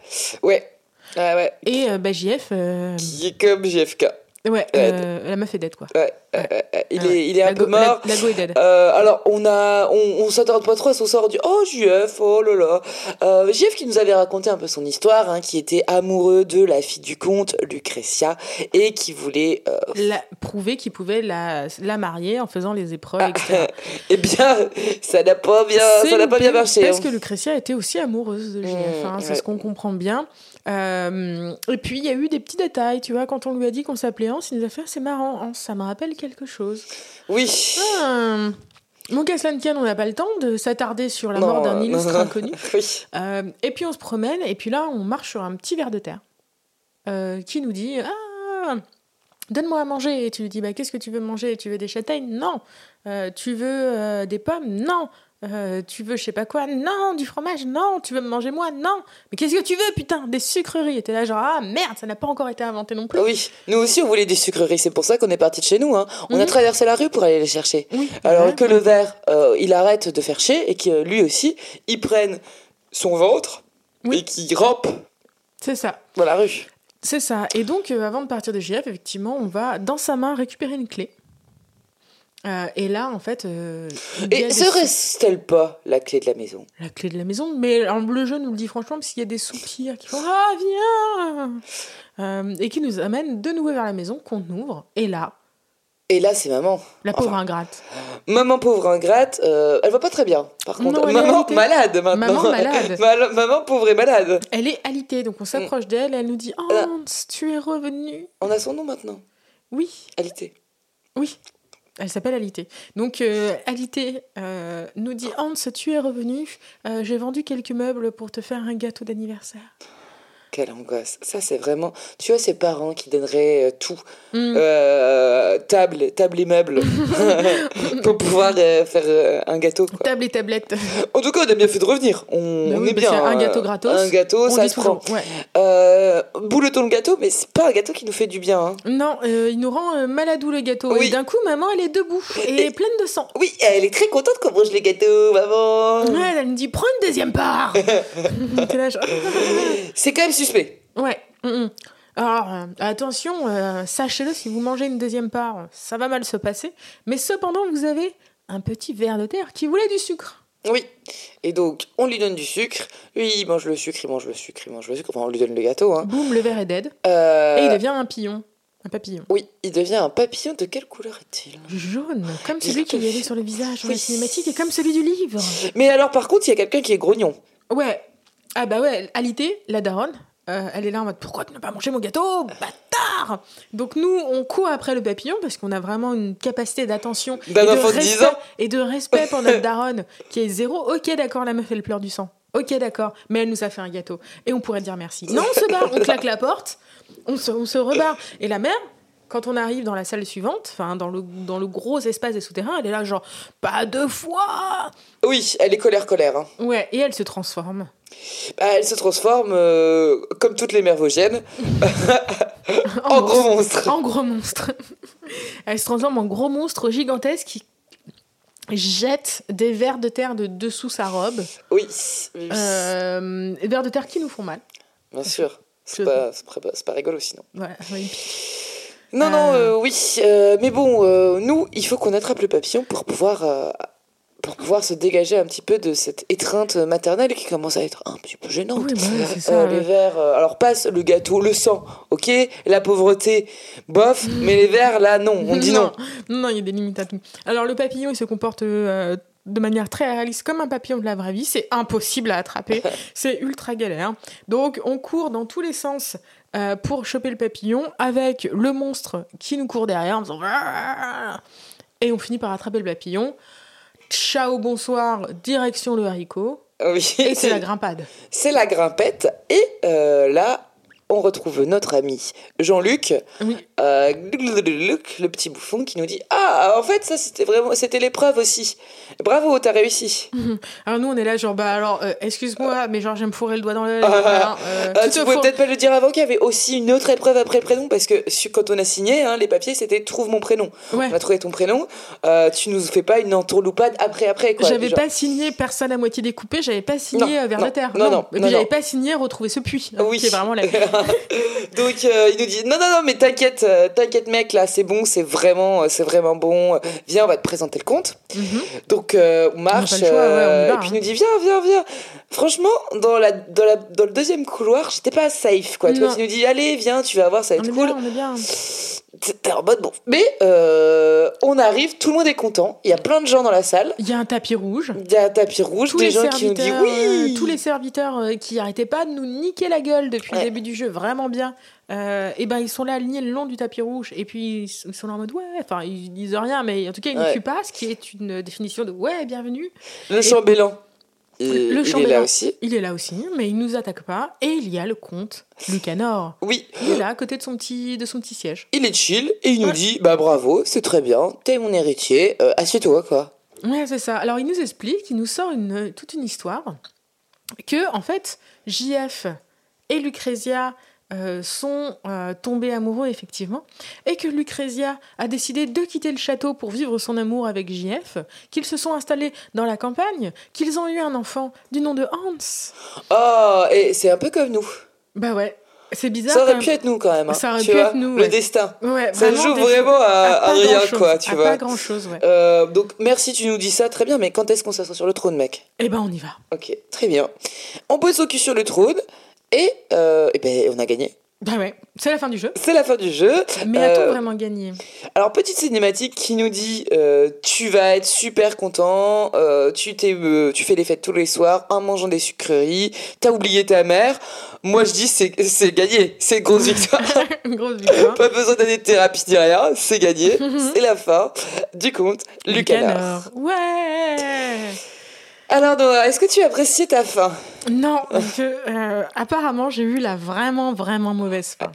Ouais, ah ouais, Et euh, bah, JF, euh, qui est comme JFK. Ouais, euh, la meuf est dead quoi. Ouais, ouais, ouais, ouais. il, Ah ouais. est, il est un La peu go- la- mort. La, go est dead. Euh, alors, on a, on, on s'attarde pas trop à son sort du oh JF, oh là là. Euh, JF qui nous avait raconté un peu son histoire, hein, qui était amoureux de la fille du comte, Lucretia, et qui voulait. euh, La- prouver qu'il pouvait la, la marier en faisant les épreuves, Ah, etc. [LAUGHS] eh bien, ça n'a pas bien, C'est ça n'a pas bien marché. Parce hein. que Lucretia était aussi amoureuse de JF, Mmh, hein, c'est ouais. ce qu'on comprend bien. Euh, et puis il y a eu des petits détails, tu vois, quand on lui a dit qu'on s'appelait Hans, il nous a fait c'est marrant, Hans, ça me rappelle quelque chose. Oui. Cela ne tienne, on n'a pas le temps de s'attarder sur la Non, mort d'un euh, illustre non, non. inconnu. [LAUGHS] Oui. Euh, et puis on se promène, et puis là on marche sur un petit verre de terre euh, qui nous dit Ah, donne-moi à manger. Et tu lui dis bah, Qu'est-ce que tu veux manger? Tu veux des châtaignes? Non. Euh, tu veux euh, des pommes? Non. Euh, tu veux je sais pas quoi? Non. Du fromage? Non. Tu veux me manger moi? Non. Mais qu'est-ce que tu veux putain? Des sucreries. Et t'es là genre Ah merde, ça n'a pas encore été inventé non plus. Oui, nous aussi on voulait des sucreries, c'est pour ça qu'on est parti de chez nous. Hein. On a Mhm. traversé la rue pour aller les chercher. Oui. Alors Ouais. que le verre, euh, il arrête de faire chier et que lui aussi, il prenne son ventre Oui. et qu'il rampe C'est ça. dans la rue. C'est ça. Et donc, euh, avant de partir de JF, effectivement, on va dans sa main récupérer une clé. Euh, et là, en fait, euh, Et des serait-elle pas la clé de la maison? La clé de la maison. Mais alors, le jeu nous le dit franchement, parce qu'il y a des soupirs qui font Ah, viens Euh, Et qui nous amènent de nouveau vers la maison, qu'on ouvre. Et là, Et là, c'est maman. la pauvre Enfin, ingrate. Maman pauvre ingrate, euh, elle va pas très bien. Par contre, Non, maman alitée. malade maintenant. Maman malade. [LAUGHS] Mal- maman pauvre et malade. Elle est alitée, donc on s'approche d'elle elle nous dit Oh. Hans, tu es revenu. On a son nom maintenant. Oui, Alité. oui. Elle s'appelle Alité. Donc, euh, Alité euh, nous dit Hans, tu es revenu. Euh, J'ai vendu quelques meubles pour te faire un gâteau d'anniversaire. Quelle angoisse. Ça, c'est vraiment. Tu as ces parents qui donneraient euh, tout. Mm. Euh, table, table et meubles. [LAUGHS] pour pouvoir euh, faire un gâteau. Quoi. Table et tablette. En tout cas, on a bien fait de revenir. On, Bah on est bien. c'est un gâteau gratos. Un gâteau, ça se prend. ouais. Euh, bouleton le gâteau, mais c'est pas un gâteau qui nous fait du bien. hein. Non, il nous rend maladou le gâteau. Oui. Et d'un coup, maman, elle est debout et Et- pleine de sang. Oui, elle est très contente qu'on mange les gâteaux, maman. Ouais, elle me dit prends une deuxième part. [LAUGHS] [LAUGHS] C'est quand même suspect. ouais. mm, mm. Alors euh, attention, euh, sachez-le, si vous mangez une deuxième part, ça va mal se passer. Mais cependant, vous avez un petit verre de terre qui voulait du sucre. Oui. Et donc, on lui donne du sucre. Lui, il mange le sucre, il mange le sucre, il mange le sucre. Enfin, on lui donne le gâteau. Hein. Boum, le verre est dead. Euh, Et il devient un pillon. Un papillon. Oui, il devient un papillon. De quelle couleur est-il? Jaune, comme celui qui y avait sur le visage dans Oui. la cinématique et comme celui du livre. Mais alors, par contre, il y a quelqu'un qui est grognon. Ouais. Ah bah ouais, Alité, la daronne, euh, elle est là en mode pourquoi tu n'as pas mangé mon gâteau Bâtard Donc nous, on court après le papillon parce qu'on a vraiment une capacité d'attention et, D'un de enfant de 10 respect- ans. et de respect pour notre daronne qui est zéro. Ok, d'accord, la meuf, elle pleure du sang. Ok, d'accord, mais elle nous a fait un gâteau. Et on pourrait dire merci. Non, on se barre, on claque la porte, on se, on se rebarre. Et la mère, quand on arrive dans la salle suivante, enfin dans le, dans le gros espace des souterrains, elle est là genre pas deux fois Oui, elle est colère-colère. hein. Ouais, et elle se transforme. Bah, elle se transforme, euh, comme toutes les mères vosgiennes, [LAUGHS] en gros monstre. En gros monstre. Elle se transforme en gros monstre gigantesque qui jette des vers de terre de dessous sa robe. Oui, oui, Euh, des vers de terre qui nous font mal. bien sûr. C'est pas, pas, pas rigolo sinon. Voilà, oui. Non, non, Euh. euh, oui. euh, mais bon, euh, nous, il faut qu'on attrape le papillon pour pouvoir, pour pouvoir se dégager un petit peu de cette étreinte maternelle qui commence à être un petit peu gênante. Oui, bah c'est ça, les vers, alors passe le gâteau, le sang, ok La pauvreté, bof, mais les vers, là, non, on dit non. [LAUGHS] Non, non, il y a des limites à tout. Alors le papillon, il se comporte de manière très réaliste comme un papillon de la vraie vie. C'est impossible à attraper. [LAUGHS] C'est ultra galère. Donc on court dans tous les sens euh, pour choper le papillon avec le monstre qui nous court derrière en faisant et on finit par attraper le papillon. Ciao, bonsoir, direction le haricot. Oui, Et c'est la grimpade. c'est la grimpette. Et euh, là, on retrouve notre ami Jean-Luc, Oui. euh, le petit bouffon, qui nous dit Ah, en fait, ça, c'était vraiment, c'était l'épreuve aussi. Bravo, t'as réussi. [LAUGHS] Alors nous, on est là, genre, bah alors, euh, excuse-moi, mais genre, j'aime fourrer le doigt dans le. Ah, voilà, euh, Euh, tu pouvais peut-être pas le dire avant qu'il y avait aussi une autre épreuve après le prénom parce que quand on a signé hein, les papiers c'était trouve mon prénom. Ouais. On a trouvé ton prénom. Euh, tu nous fais pas une entourloupade après après quoi. J'avais pas signé personne à moitié découpé, j'avais pas signé Non, vers non, la terre. non, non, non, j'avais pas signé retrouver ce puits, hein, Oui. qui est vraiment la. [LAUGHS] [LAUGHS] Donc euh, il nous dit non non non mais t'inquiète euh, t'inquiète mec là c'est bon c'est vraiment euh, c'est vraiment bon viens on va te présenter le compte. Mhm. Donc on marche choix, ouais, on va, et puis il hein. nous dit viens viens viens. Franchement dans la dans la dans le deuxième couloir j'étais pas safe quoi. Tu vois, Non. il nous dit allez viens tu vas voir ça va On être est cool. bien, on est bien. T'es en mode bon. Mais euh, on arrive, tout le monde est content. Il y a plein de gens dans la salle. Il y a un tapis rouge. Il y a un tapis rouge, Tous des gens qui nous disent serviteurs, oui. euh, tous les serviteurs euh, qui arrêtaient pas de nous niquer la gueule depuis Ouais. le début du jeu, vraiment bien. et ben ils sont là alignés le long du tapis rouge et puis ils sont là en mode ouais, enfin ils disent rien, mais en tout cas ils ne Ouais. tuent pas, ce qui est une définition de ouais bienvenue. Le chambellan. Il, Le il est là aussi. Il est là aussi, mais il nous attaque pas. Et il y a le comte Lucanor. Oui, Il est là à côté de son petit, de son petit siège. il est chill et il nous Ouais. dit bah bravo, c'est très bien, t'es mon héritier, euh, assieds-toi quoi. Ouais, c'est ça. Alors, il nous explique, il nous sort une, toute une histoire que, en fait, JF et Lucrezia euh, sont euh, tombés amoureux, effectivement, et que Lucrezia a décidé de quitter le château pour vivre son amour avec JF, qu'ils se sont installés dans la campagne, qu'ils ont eu un enfant du nom de Hans. Oh, et c'est un peu comme nous. Bah ouais, c'est bizarre. Ça aurait pu être nous quand même. hein, Ça aurait pu vois, être nous, Le ouais. destin. Ouais, Ça joue vraiment à, à rien quoi, tu à vois. Pas grand chose, ouais. Euh, donc merci, tu nous dis ça, très bien, mais quand est-ce qu'on s'assoit sur le trône, mec? Eh ben, on y va. Ok, très bien. On pose au cul sur le trône et, euh, et ben, on a gagné. Bah ouais, c'est la fin du jeu. C'est la fin du jeu. Mais a-t-on Euh, vraiment gagné? Alors, petite cinématique qui nous dit euh, Tu vas être super content, euh, tu, t'es, tu fais les fêtes tous les soirs en mangeant des sucreries, t'as oublié ta mère. Moi, je dis c'est, c'est gagné, c'est une grosse victoire. [LAUGHS] Une grosse victoire. Pas besoin d'aller de thérapie ni rien, c'est gagné. [LAUGHS] c'est la fin du conte Lucanor. Ouais Alors, Noah, est-ce que tu as apprécié ta fin Non, je, euh, apparemment, j'ai eu la vraiment, vraiment mauvaise fin.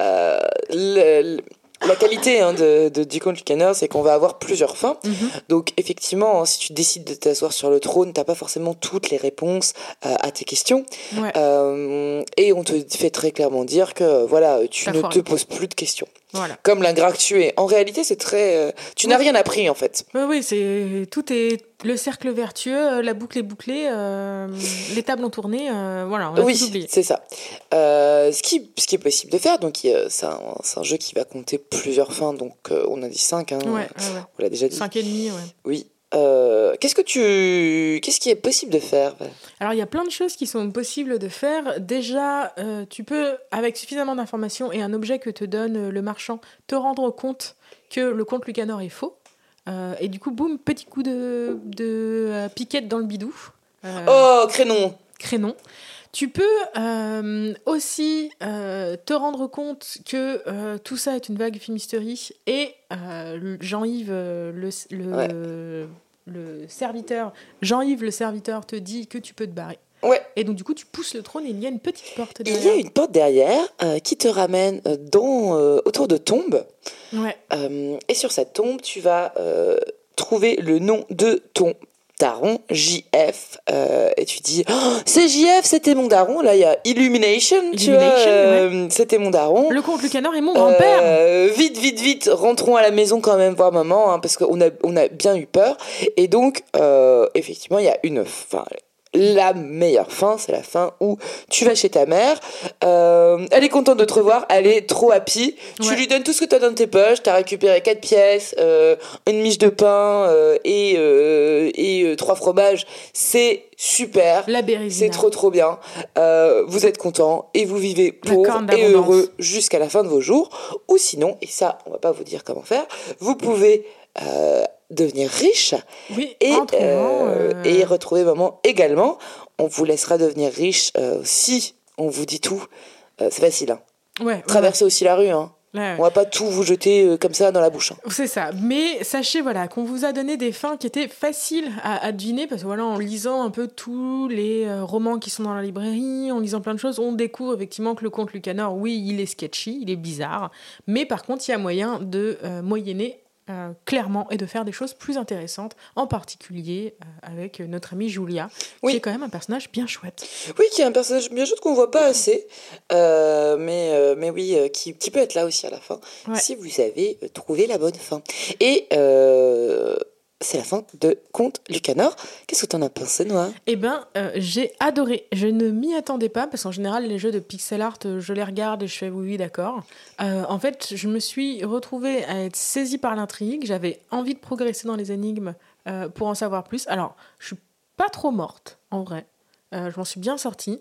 Euh, le- le- la qualité hein, de, de- du Lucanor, c'est qu'on va avoir plusieurs fins. Mhm. Donc effectivement, si tu décides de t'asseoir sur le trône, t'as pas forcément toutes les réponses euh, à tes questions. Ouais, et on te fait très clairement dire que voilà, tu T'as ne foiré. te poses plus de questions. Voilà. Comme l'ingrat que tu es. En réalité, c'est très... euh, tu n'as rien appris en fait. Oui, oui, c'est tout est le cercle vertueux, euh, la boucle est bouclée, euh, les tables ont tourné, euh, voilà, on a tout oui, oublié. c'est ça. Ce, qui, ce qui est possible de faire, donc c'est un, c'est un jeu qui va compter plusieurs fins, donc on a dit 5, hein, Ouais, ouais, ouais. on l'a déjà dit. Cinq et demi, ouais. Oui. Euh, qu'est-ce que tu, qu'est-ce qui est possible de faire? Alors il y a plein de choses qui sont possibles de faire. Déjà, euh, tu peux, avec suffisamment d'informations et un objet que te donne le marchand, te rendre compte que le compte Lucanor est faux. Euh, et du coup, boum, petit coup de, de euh, piquette dans le bidou. Euh, Oh, crénon crénon. Tu peux euh, aussi euh, te rendre compte que euh, tout ça est une vague fumisterie et Jean-Yves, le, le, le serviteur, Jean-Yves le serviteur te dit que tu peux te barrer. Ouais. Et donc du coup tu pousses le trône et il y a une petite porte Il derrière. y a une porte derrière qui te ramène dans, autour de tombes. Ouais. Et sur cette tombe, tu vas trouver le nom de ton daron, JF. euh, et tu dis, Oh, c'est JF, c'était mon daron. Là, il y a Illumination, tu vois. Illumination, euh, C'était mon daron. Le comte Lucanor est mon grand-père. Euh, vite, vite, vite, rentrons à la maison quand même voir maman, hein, parce qu'on a, on a bien eu peur. Et donc, euh, effectivement, il y a une fin. La meilleure fin, c'est la fin où tu vas chez ta mère. euh, elle est contente de te revoir, elle est trop happy. Tu Ouais. lui donnes tout ce que tu as dans tes poches. Tu as récupéré quatre pièces, euh, une miche de pain euh, et, euh, et euh, trois fromages. C'est super. La C'est trop trop bien. Euh, vous êtes content et vous vivez corne et heureux jusqu'à la fin de vos jours. Ou sinon, et ça, on va pas vous dire comment faire, vous pouvez euh, devenir riche Oui, et, euh, euh, et retrouver maman également. On vous laissera devenir riche euh, si on vous dit tout. Euh, c'est facile. Hein. ouais, ouais, Traversez aussi la rue. Hein. On va pas tout vous jeter euh, comme ça dans la bouche. hein. C'est ça. Mais sachez voilà qu'on vous a donné des fins qui étaient faciles à, à deviner parce que voilà en lisant un peu tous les euh, romans qui sont dans la librairie, en lisant plein de choses, on découvre effectivement que le conte Lucanor, oui, il est sketchy, il est bizarre, mais par contre il y a moyen de euh, moyenner. Euh, clairement et de faire des choses plus intéressantes en particulier euh, avec notre amie Julia Oui. qui est quand même un personnage bien chouette Oui, qui est un personnage bien chouette qu'on voit pas assez, euh, mais, mais oui, qui, qui peut être là aussi à la fin, Ouais. si vous avez trouvé la bonne fin. Et c'est la fin de Conte Lucanor. Qu'est-ce que t'en as pensé, Noah? Eh ben, euh, j'ai adoré. Je ne m'y attendais pas parce qu'en général, les jeux de pixel art, euh, je les regarde et je fais oui, oui, d'accord. Euh, en fait, je me suis retrouvée à être saisie par l'intrigue. J'avais envie de progresser dans les énigmes pour en savoir plus. Alors, je suis pas trop morte, en vrai. Je m'en suis bien sortie.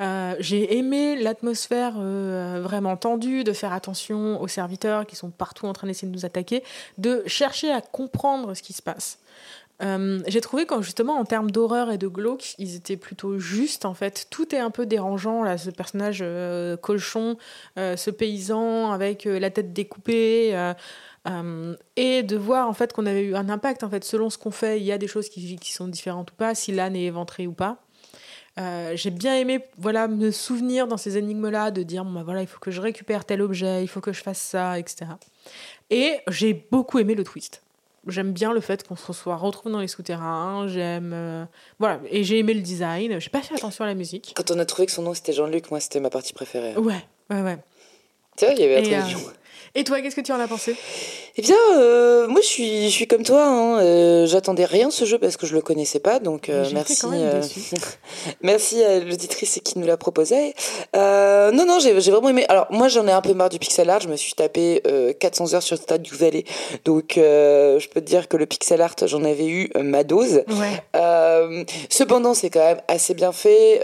Euh, j'ai aimé l'atmosphère euh, vraiment tendue, de faire attention aux serviteurs qui sont partout en train d'essayer de nous attaquer, de chercher à comprendre ce qui se passe. Euh, j'ai trouvé quand justement en termes d'horreur et de glauque, ils étaient plutôt justes en fait. Tout est un peu dérangeant là, ce personnage euh, ce paysan avec la tête découpée. et de voir en fait qu'on avait eu un impact en fait selon ce qu'on fait, il y a des choses qui, qui sont différentes ou pas, si l'âne est éventré ou pas. Euh, j'ai bien aimé voilà me souvenir dans ces énigmes là de dire bon, bah, voilà il faut que je récupère tel objet il faut que je fasse ça etc et j'ai beaucoup aimé le twist. J'aime bien le fait qu'on se soit retrouvé dans les souterrains j'aime euh, voilà. Et j'ai aimé le design. J'ai pas fait attention à la musique. Quand on a trouvé que son nom c'était Jean-Luc, moi c'était ma partie préférée. ouais ouais ouais. Tu vois, il y avait la et, euh. Et toi qu'est-ce que tu en as pensé? Eh bien, euh, moi je suis, je suis comme toi. hein, euh, J'attendais rien ce jeu parce que je le connaissais pas, donc euh, merci. quand même déçue. [LAUGHS] Merci à l'auditrice qui nous l'a proposé. Non, non, j'ai vraiment aimé. Alors, moi, j'en ai un peu marre du pixel art. Je me suis tapé euh, 400 heures sur Stardew Valley. Donc, je peux te dire que le pixel art, j'en avais eu ma dose. ouais cependant, c'est quand même assez bien fait.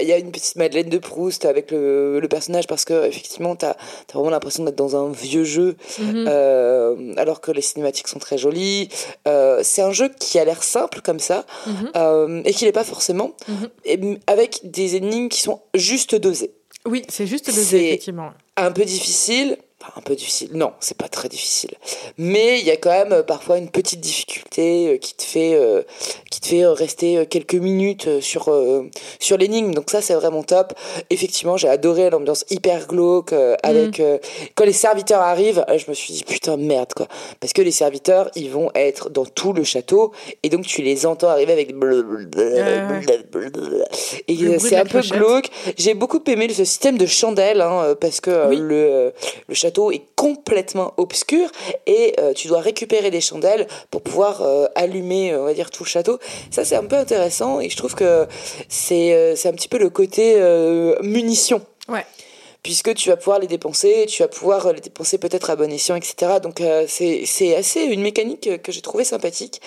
Il y a une petite Madeleine de Proust avec le, le personnage parce que, effectivement, t'as as vraiment l'impression d'être dans un vieux jeu. Mhm. Euh, alors que les cinématiques sont très jolies. Euh, c'est un jeu qui a l'air simple comme ça Mhm. euh, et qui l'est pas forcément, Mhm. et avec des énigmes qui sont juste dosées. oui c'est juste dosé effectivement Un peu difficile, enfin, un peu difficile, non, c'est pas très difficile, mais il y a quand même euh, parfois une petite difficulté euh, qui te fait, euh, qui te fait rester quelques minutes sur, euh, sur l'énigme. Donc ça, c'est vraiment top. Effectivement, j'ai adoré l'ambiance hyper glauque euh, avec quand les serviteurs arrivent. Je me suis dit putain merde quoi, parce que les serviteurs, ils vont être dans tout le château et donc tu les entends arriver avec et c'est un peu glauque. J'ai beaucoup aimé ce système de chandelle hein, parce que Oui. le, le château est complètement obscur et euh, tu dois récupérer des chandelles pour pouvoir euh, allumer, euh, on va dire, tout le château. Ça, c'est un peu intéressant et je trouve que c'est un petit peu le côté munition. ouais puisque tu vas pouvoir les dépenser, tu vas pouvoir les dépenser peut-être à bon escient, etc. Donc euh, c'est assez une mécanique que j'ai trouvé sympathique.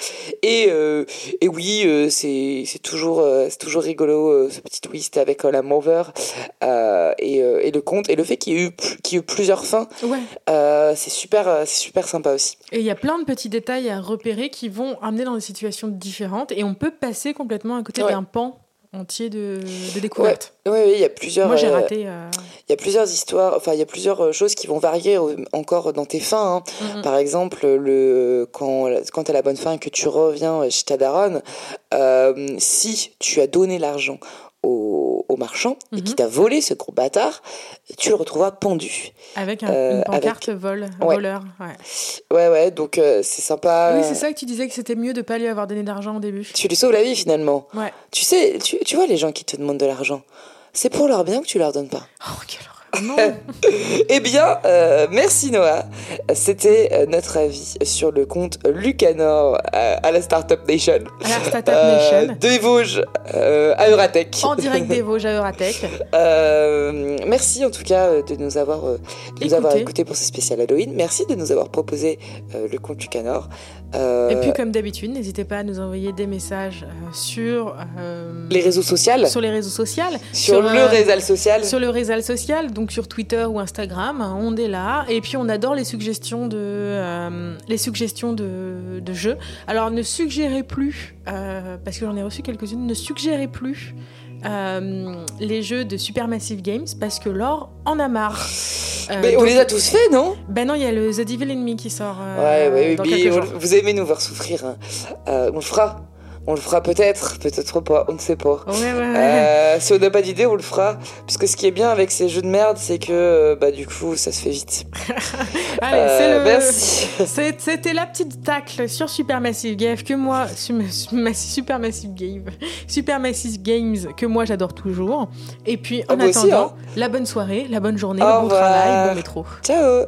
Et, euh, et oui, euh, c'est toujours, euh, toujours rigolo euh, ce petit twist avec euh, la mover euh, et, euh, et le conte et le fait qu'il y y ait eu plusieurs fins, Ouais. euh, c'est super, euh, c'est super sympa aussi. Et il y a plein de petits détails à repérer qui vont amener dans des situations différentes et on peut passer complètement à côté Ouais. d'un pan entier de, de découverte. Oui, il y a plusieurs. Moi j'ai euh, raté. euh, Il y a plusieurs histoires, enfin il y a plusieurs euh, choses qui vont varier encore dans tes fins. hein. mm, mm. Par exemple, le, quand, quand tu as la bonne fin et que tu reviens chez ta daronne, euh, si tu as donné l'argent au, au marchand et qui Mhm. t'a volé ce gros bâtard, tu le retrouveras pendu. Avec un- euh, une pancarte vol, Ouais. voleur. Ouais. Ouais, ouais, donc euh, c'est sympa. Oui, c'est ça que tu disais que c'était mieux de pas lui avoir donné d'argent au début. Tu lui sauves la vie finalement. Ouais. Tu sais, tu, tu vois les gens qui te demandent de l'argent, c'est pour leur bien que tu leur donnes pas. Oh, quelle. Non. [LAUGHS] Eh bien, euh, merci Noah. C'était euh, notre avis sur le compte Lucanor à, à la Startup Nation. À la Startup Euh, Nation. des Vosges euh, à Euratech. En direct des Vosges à Euratech. [LAUGHS] Euh, merci en tout cas euh, de nous avoir, euh, de nous avoir Écouté. écouté pour ce spécial Halloween. Merci de nous avoir proposé euh, le compte Lucanor. Euh, Et puis, comme d'habitude, n'hésitez pas à nous envoyer des messages euh, sur, euh, les réseaux sociaux, sur les réseaux sociaux. sur, le euh, réseau social. Sur le réseau social, donc sur Twitter ou Instagram, hein, on est là. Et puis on adore les suggestions de, euh, les suggestions de, de jeux. Alors ne suggérez plus, euh, parce que j'en ai reçu quelques-unes, ne suggérez plus euh, les jeux de Supermassive Games, parce que Laure en a marre. Euh, Mais on donc- les a tous fait, non? Ben non, il y a le The Devil Me qui sort Ouais, euh, ouais, oui, dans quelques on- jours. vous aimez nous voir souffrir. hein. On le fera. On le fera peut-être, peut-être pas, on ne sait pas. Ouais, ouais, ouais. Euh, si on n'a pas d'idée, on le fera. Puisque ce qui est bien avec ces jeux de merde, c'est que euh, bah du coup, ça se fait vite. [LAUGHS] Allez, Euh, c'est le. Merci. [LAUGHS] C'était la petite tacle sur Supermassive Games que moi, Supermassive Game, Supermassive Games que moi j'adore toujours. Et puis en Ah, aussi, attendant, hein. la bonne soirée, la bonne journée, Au le bon revoir. travail, bon métro. Ciao.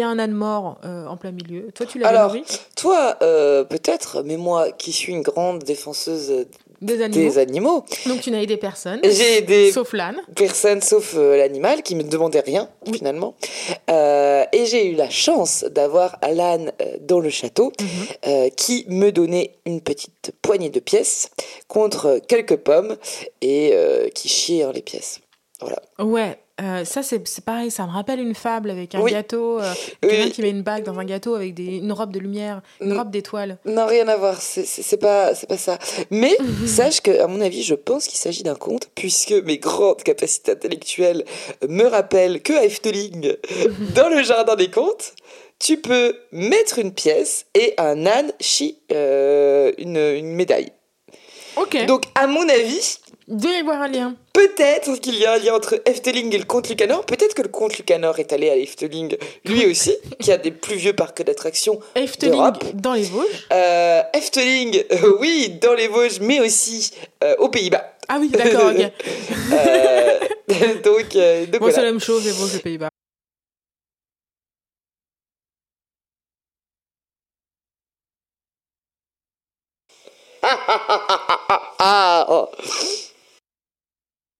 Y a un âne mort euh, en plein milieu. Toi, tu l'as Alors, nourri Toi, euh, peut-être, mais moi, qui suis une grande défenseuse des animaux. des animaux, Donc tu n'as aidé personne. j'ai aidé Sauf l'âne. personne sauf euh, l'animal qui me demandait rien finalement. Euh, et j'ai eu la chance d'avoir euh, dans le château Mhm. qui me donnait une petite poignée de pièces contre quelques pommes et qui chiait hein, les pièces. Voilà. Ouais. Euh, ça c'est pareil, ça me rappelle une fable avec un Oui. gâteau, euh, quelqu'un oui. qui met une bague dans un gâteau avec des, une robe de lumière, une robe d'étoiles. Non, rien à voir, c'est- pas, pas ça. Mais [LAUGHS] sache que, à mon avis, je pense qu'il s'agit d'un conte, puisque mes grandes capacités intellectuelles me rappellent que à Efteling, [LAUGHS] dans le jardin des contes, tu peux mettre une pièce et un âne chie euh, une, une médaille. Ok. Donc, à mon avis, Il doit y avoir un lien. peut-être qu'il y a un lien entre Efteling et le comte Lucanor. Peut-être que le comte Lucanor est allé à Efteling lui aussi, qui a des plus vieux parcs d'attractions Efteling dans les Vosges. Euh, Efteling, euh, oui, dans les Vosges, mais aussi euh, aux Pays-Bas. Ah oui, d'accord, ok. [LAUGHS] [LAUGHS] Donc, euh, donc Moi, c'est la même chose, les Vosges, les Pays-Bas. [LAUGHS] Ah, oh.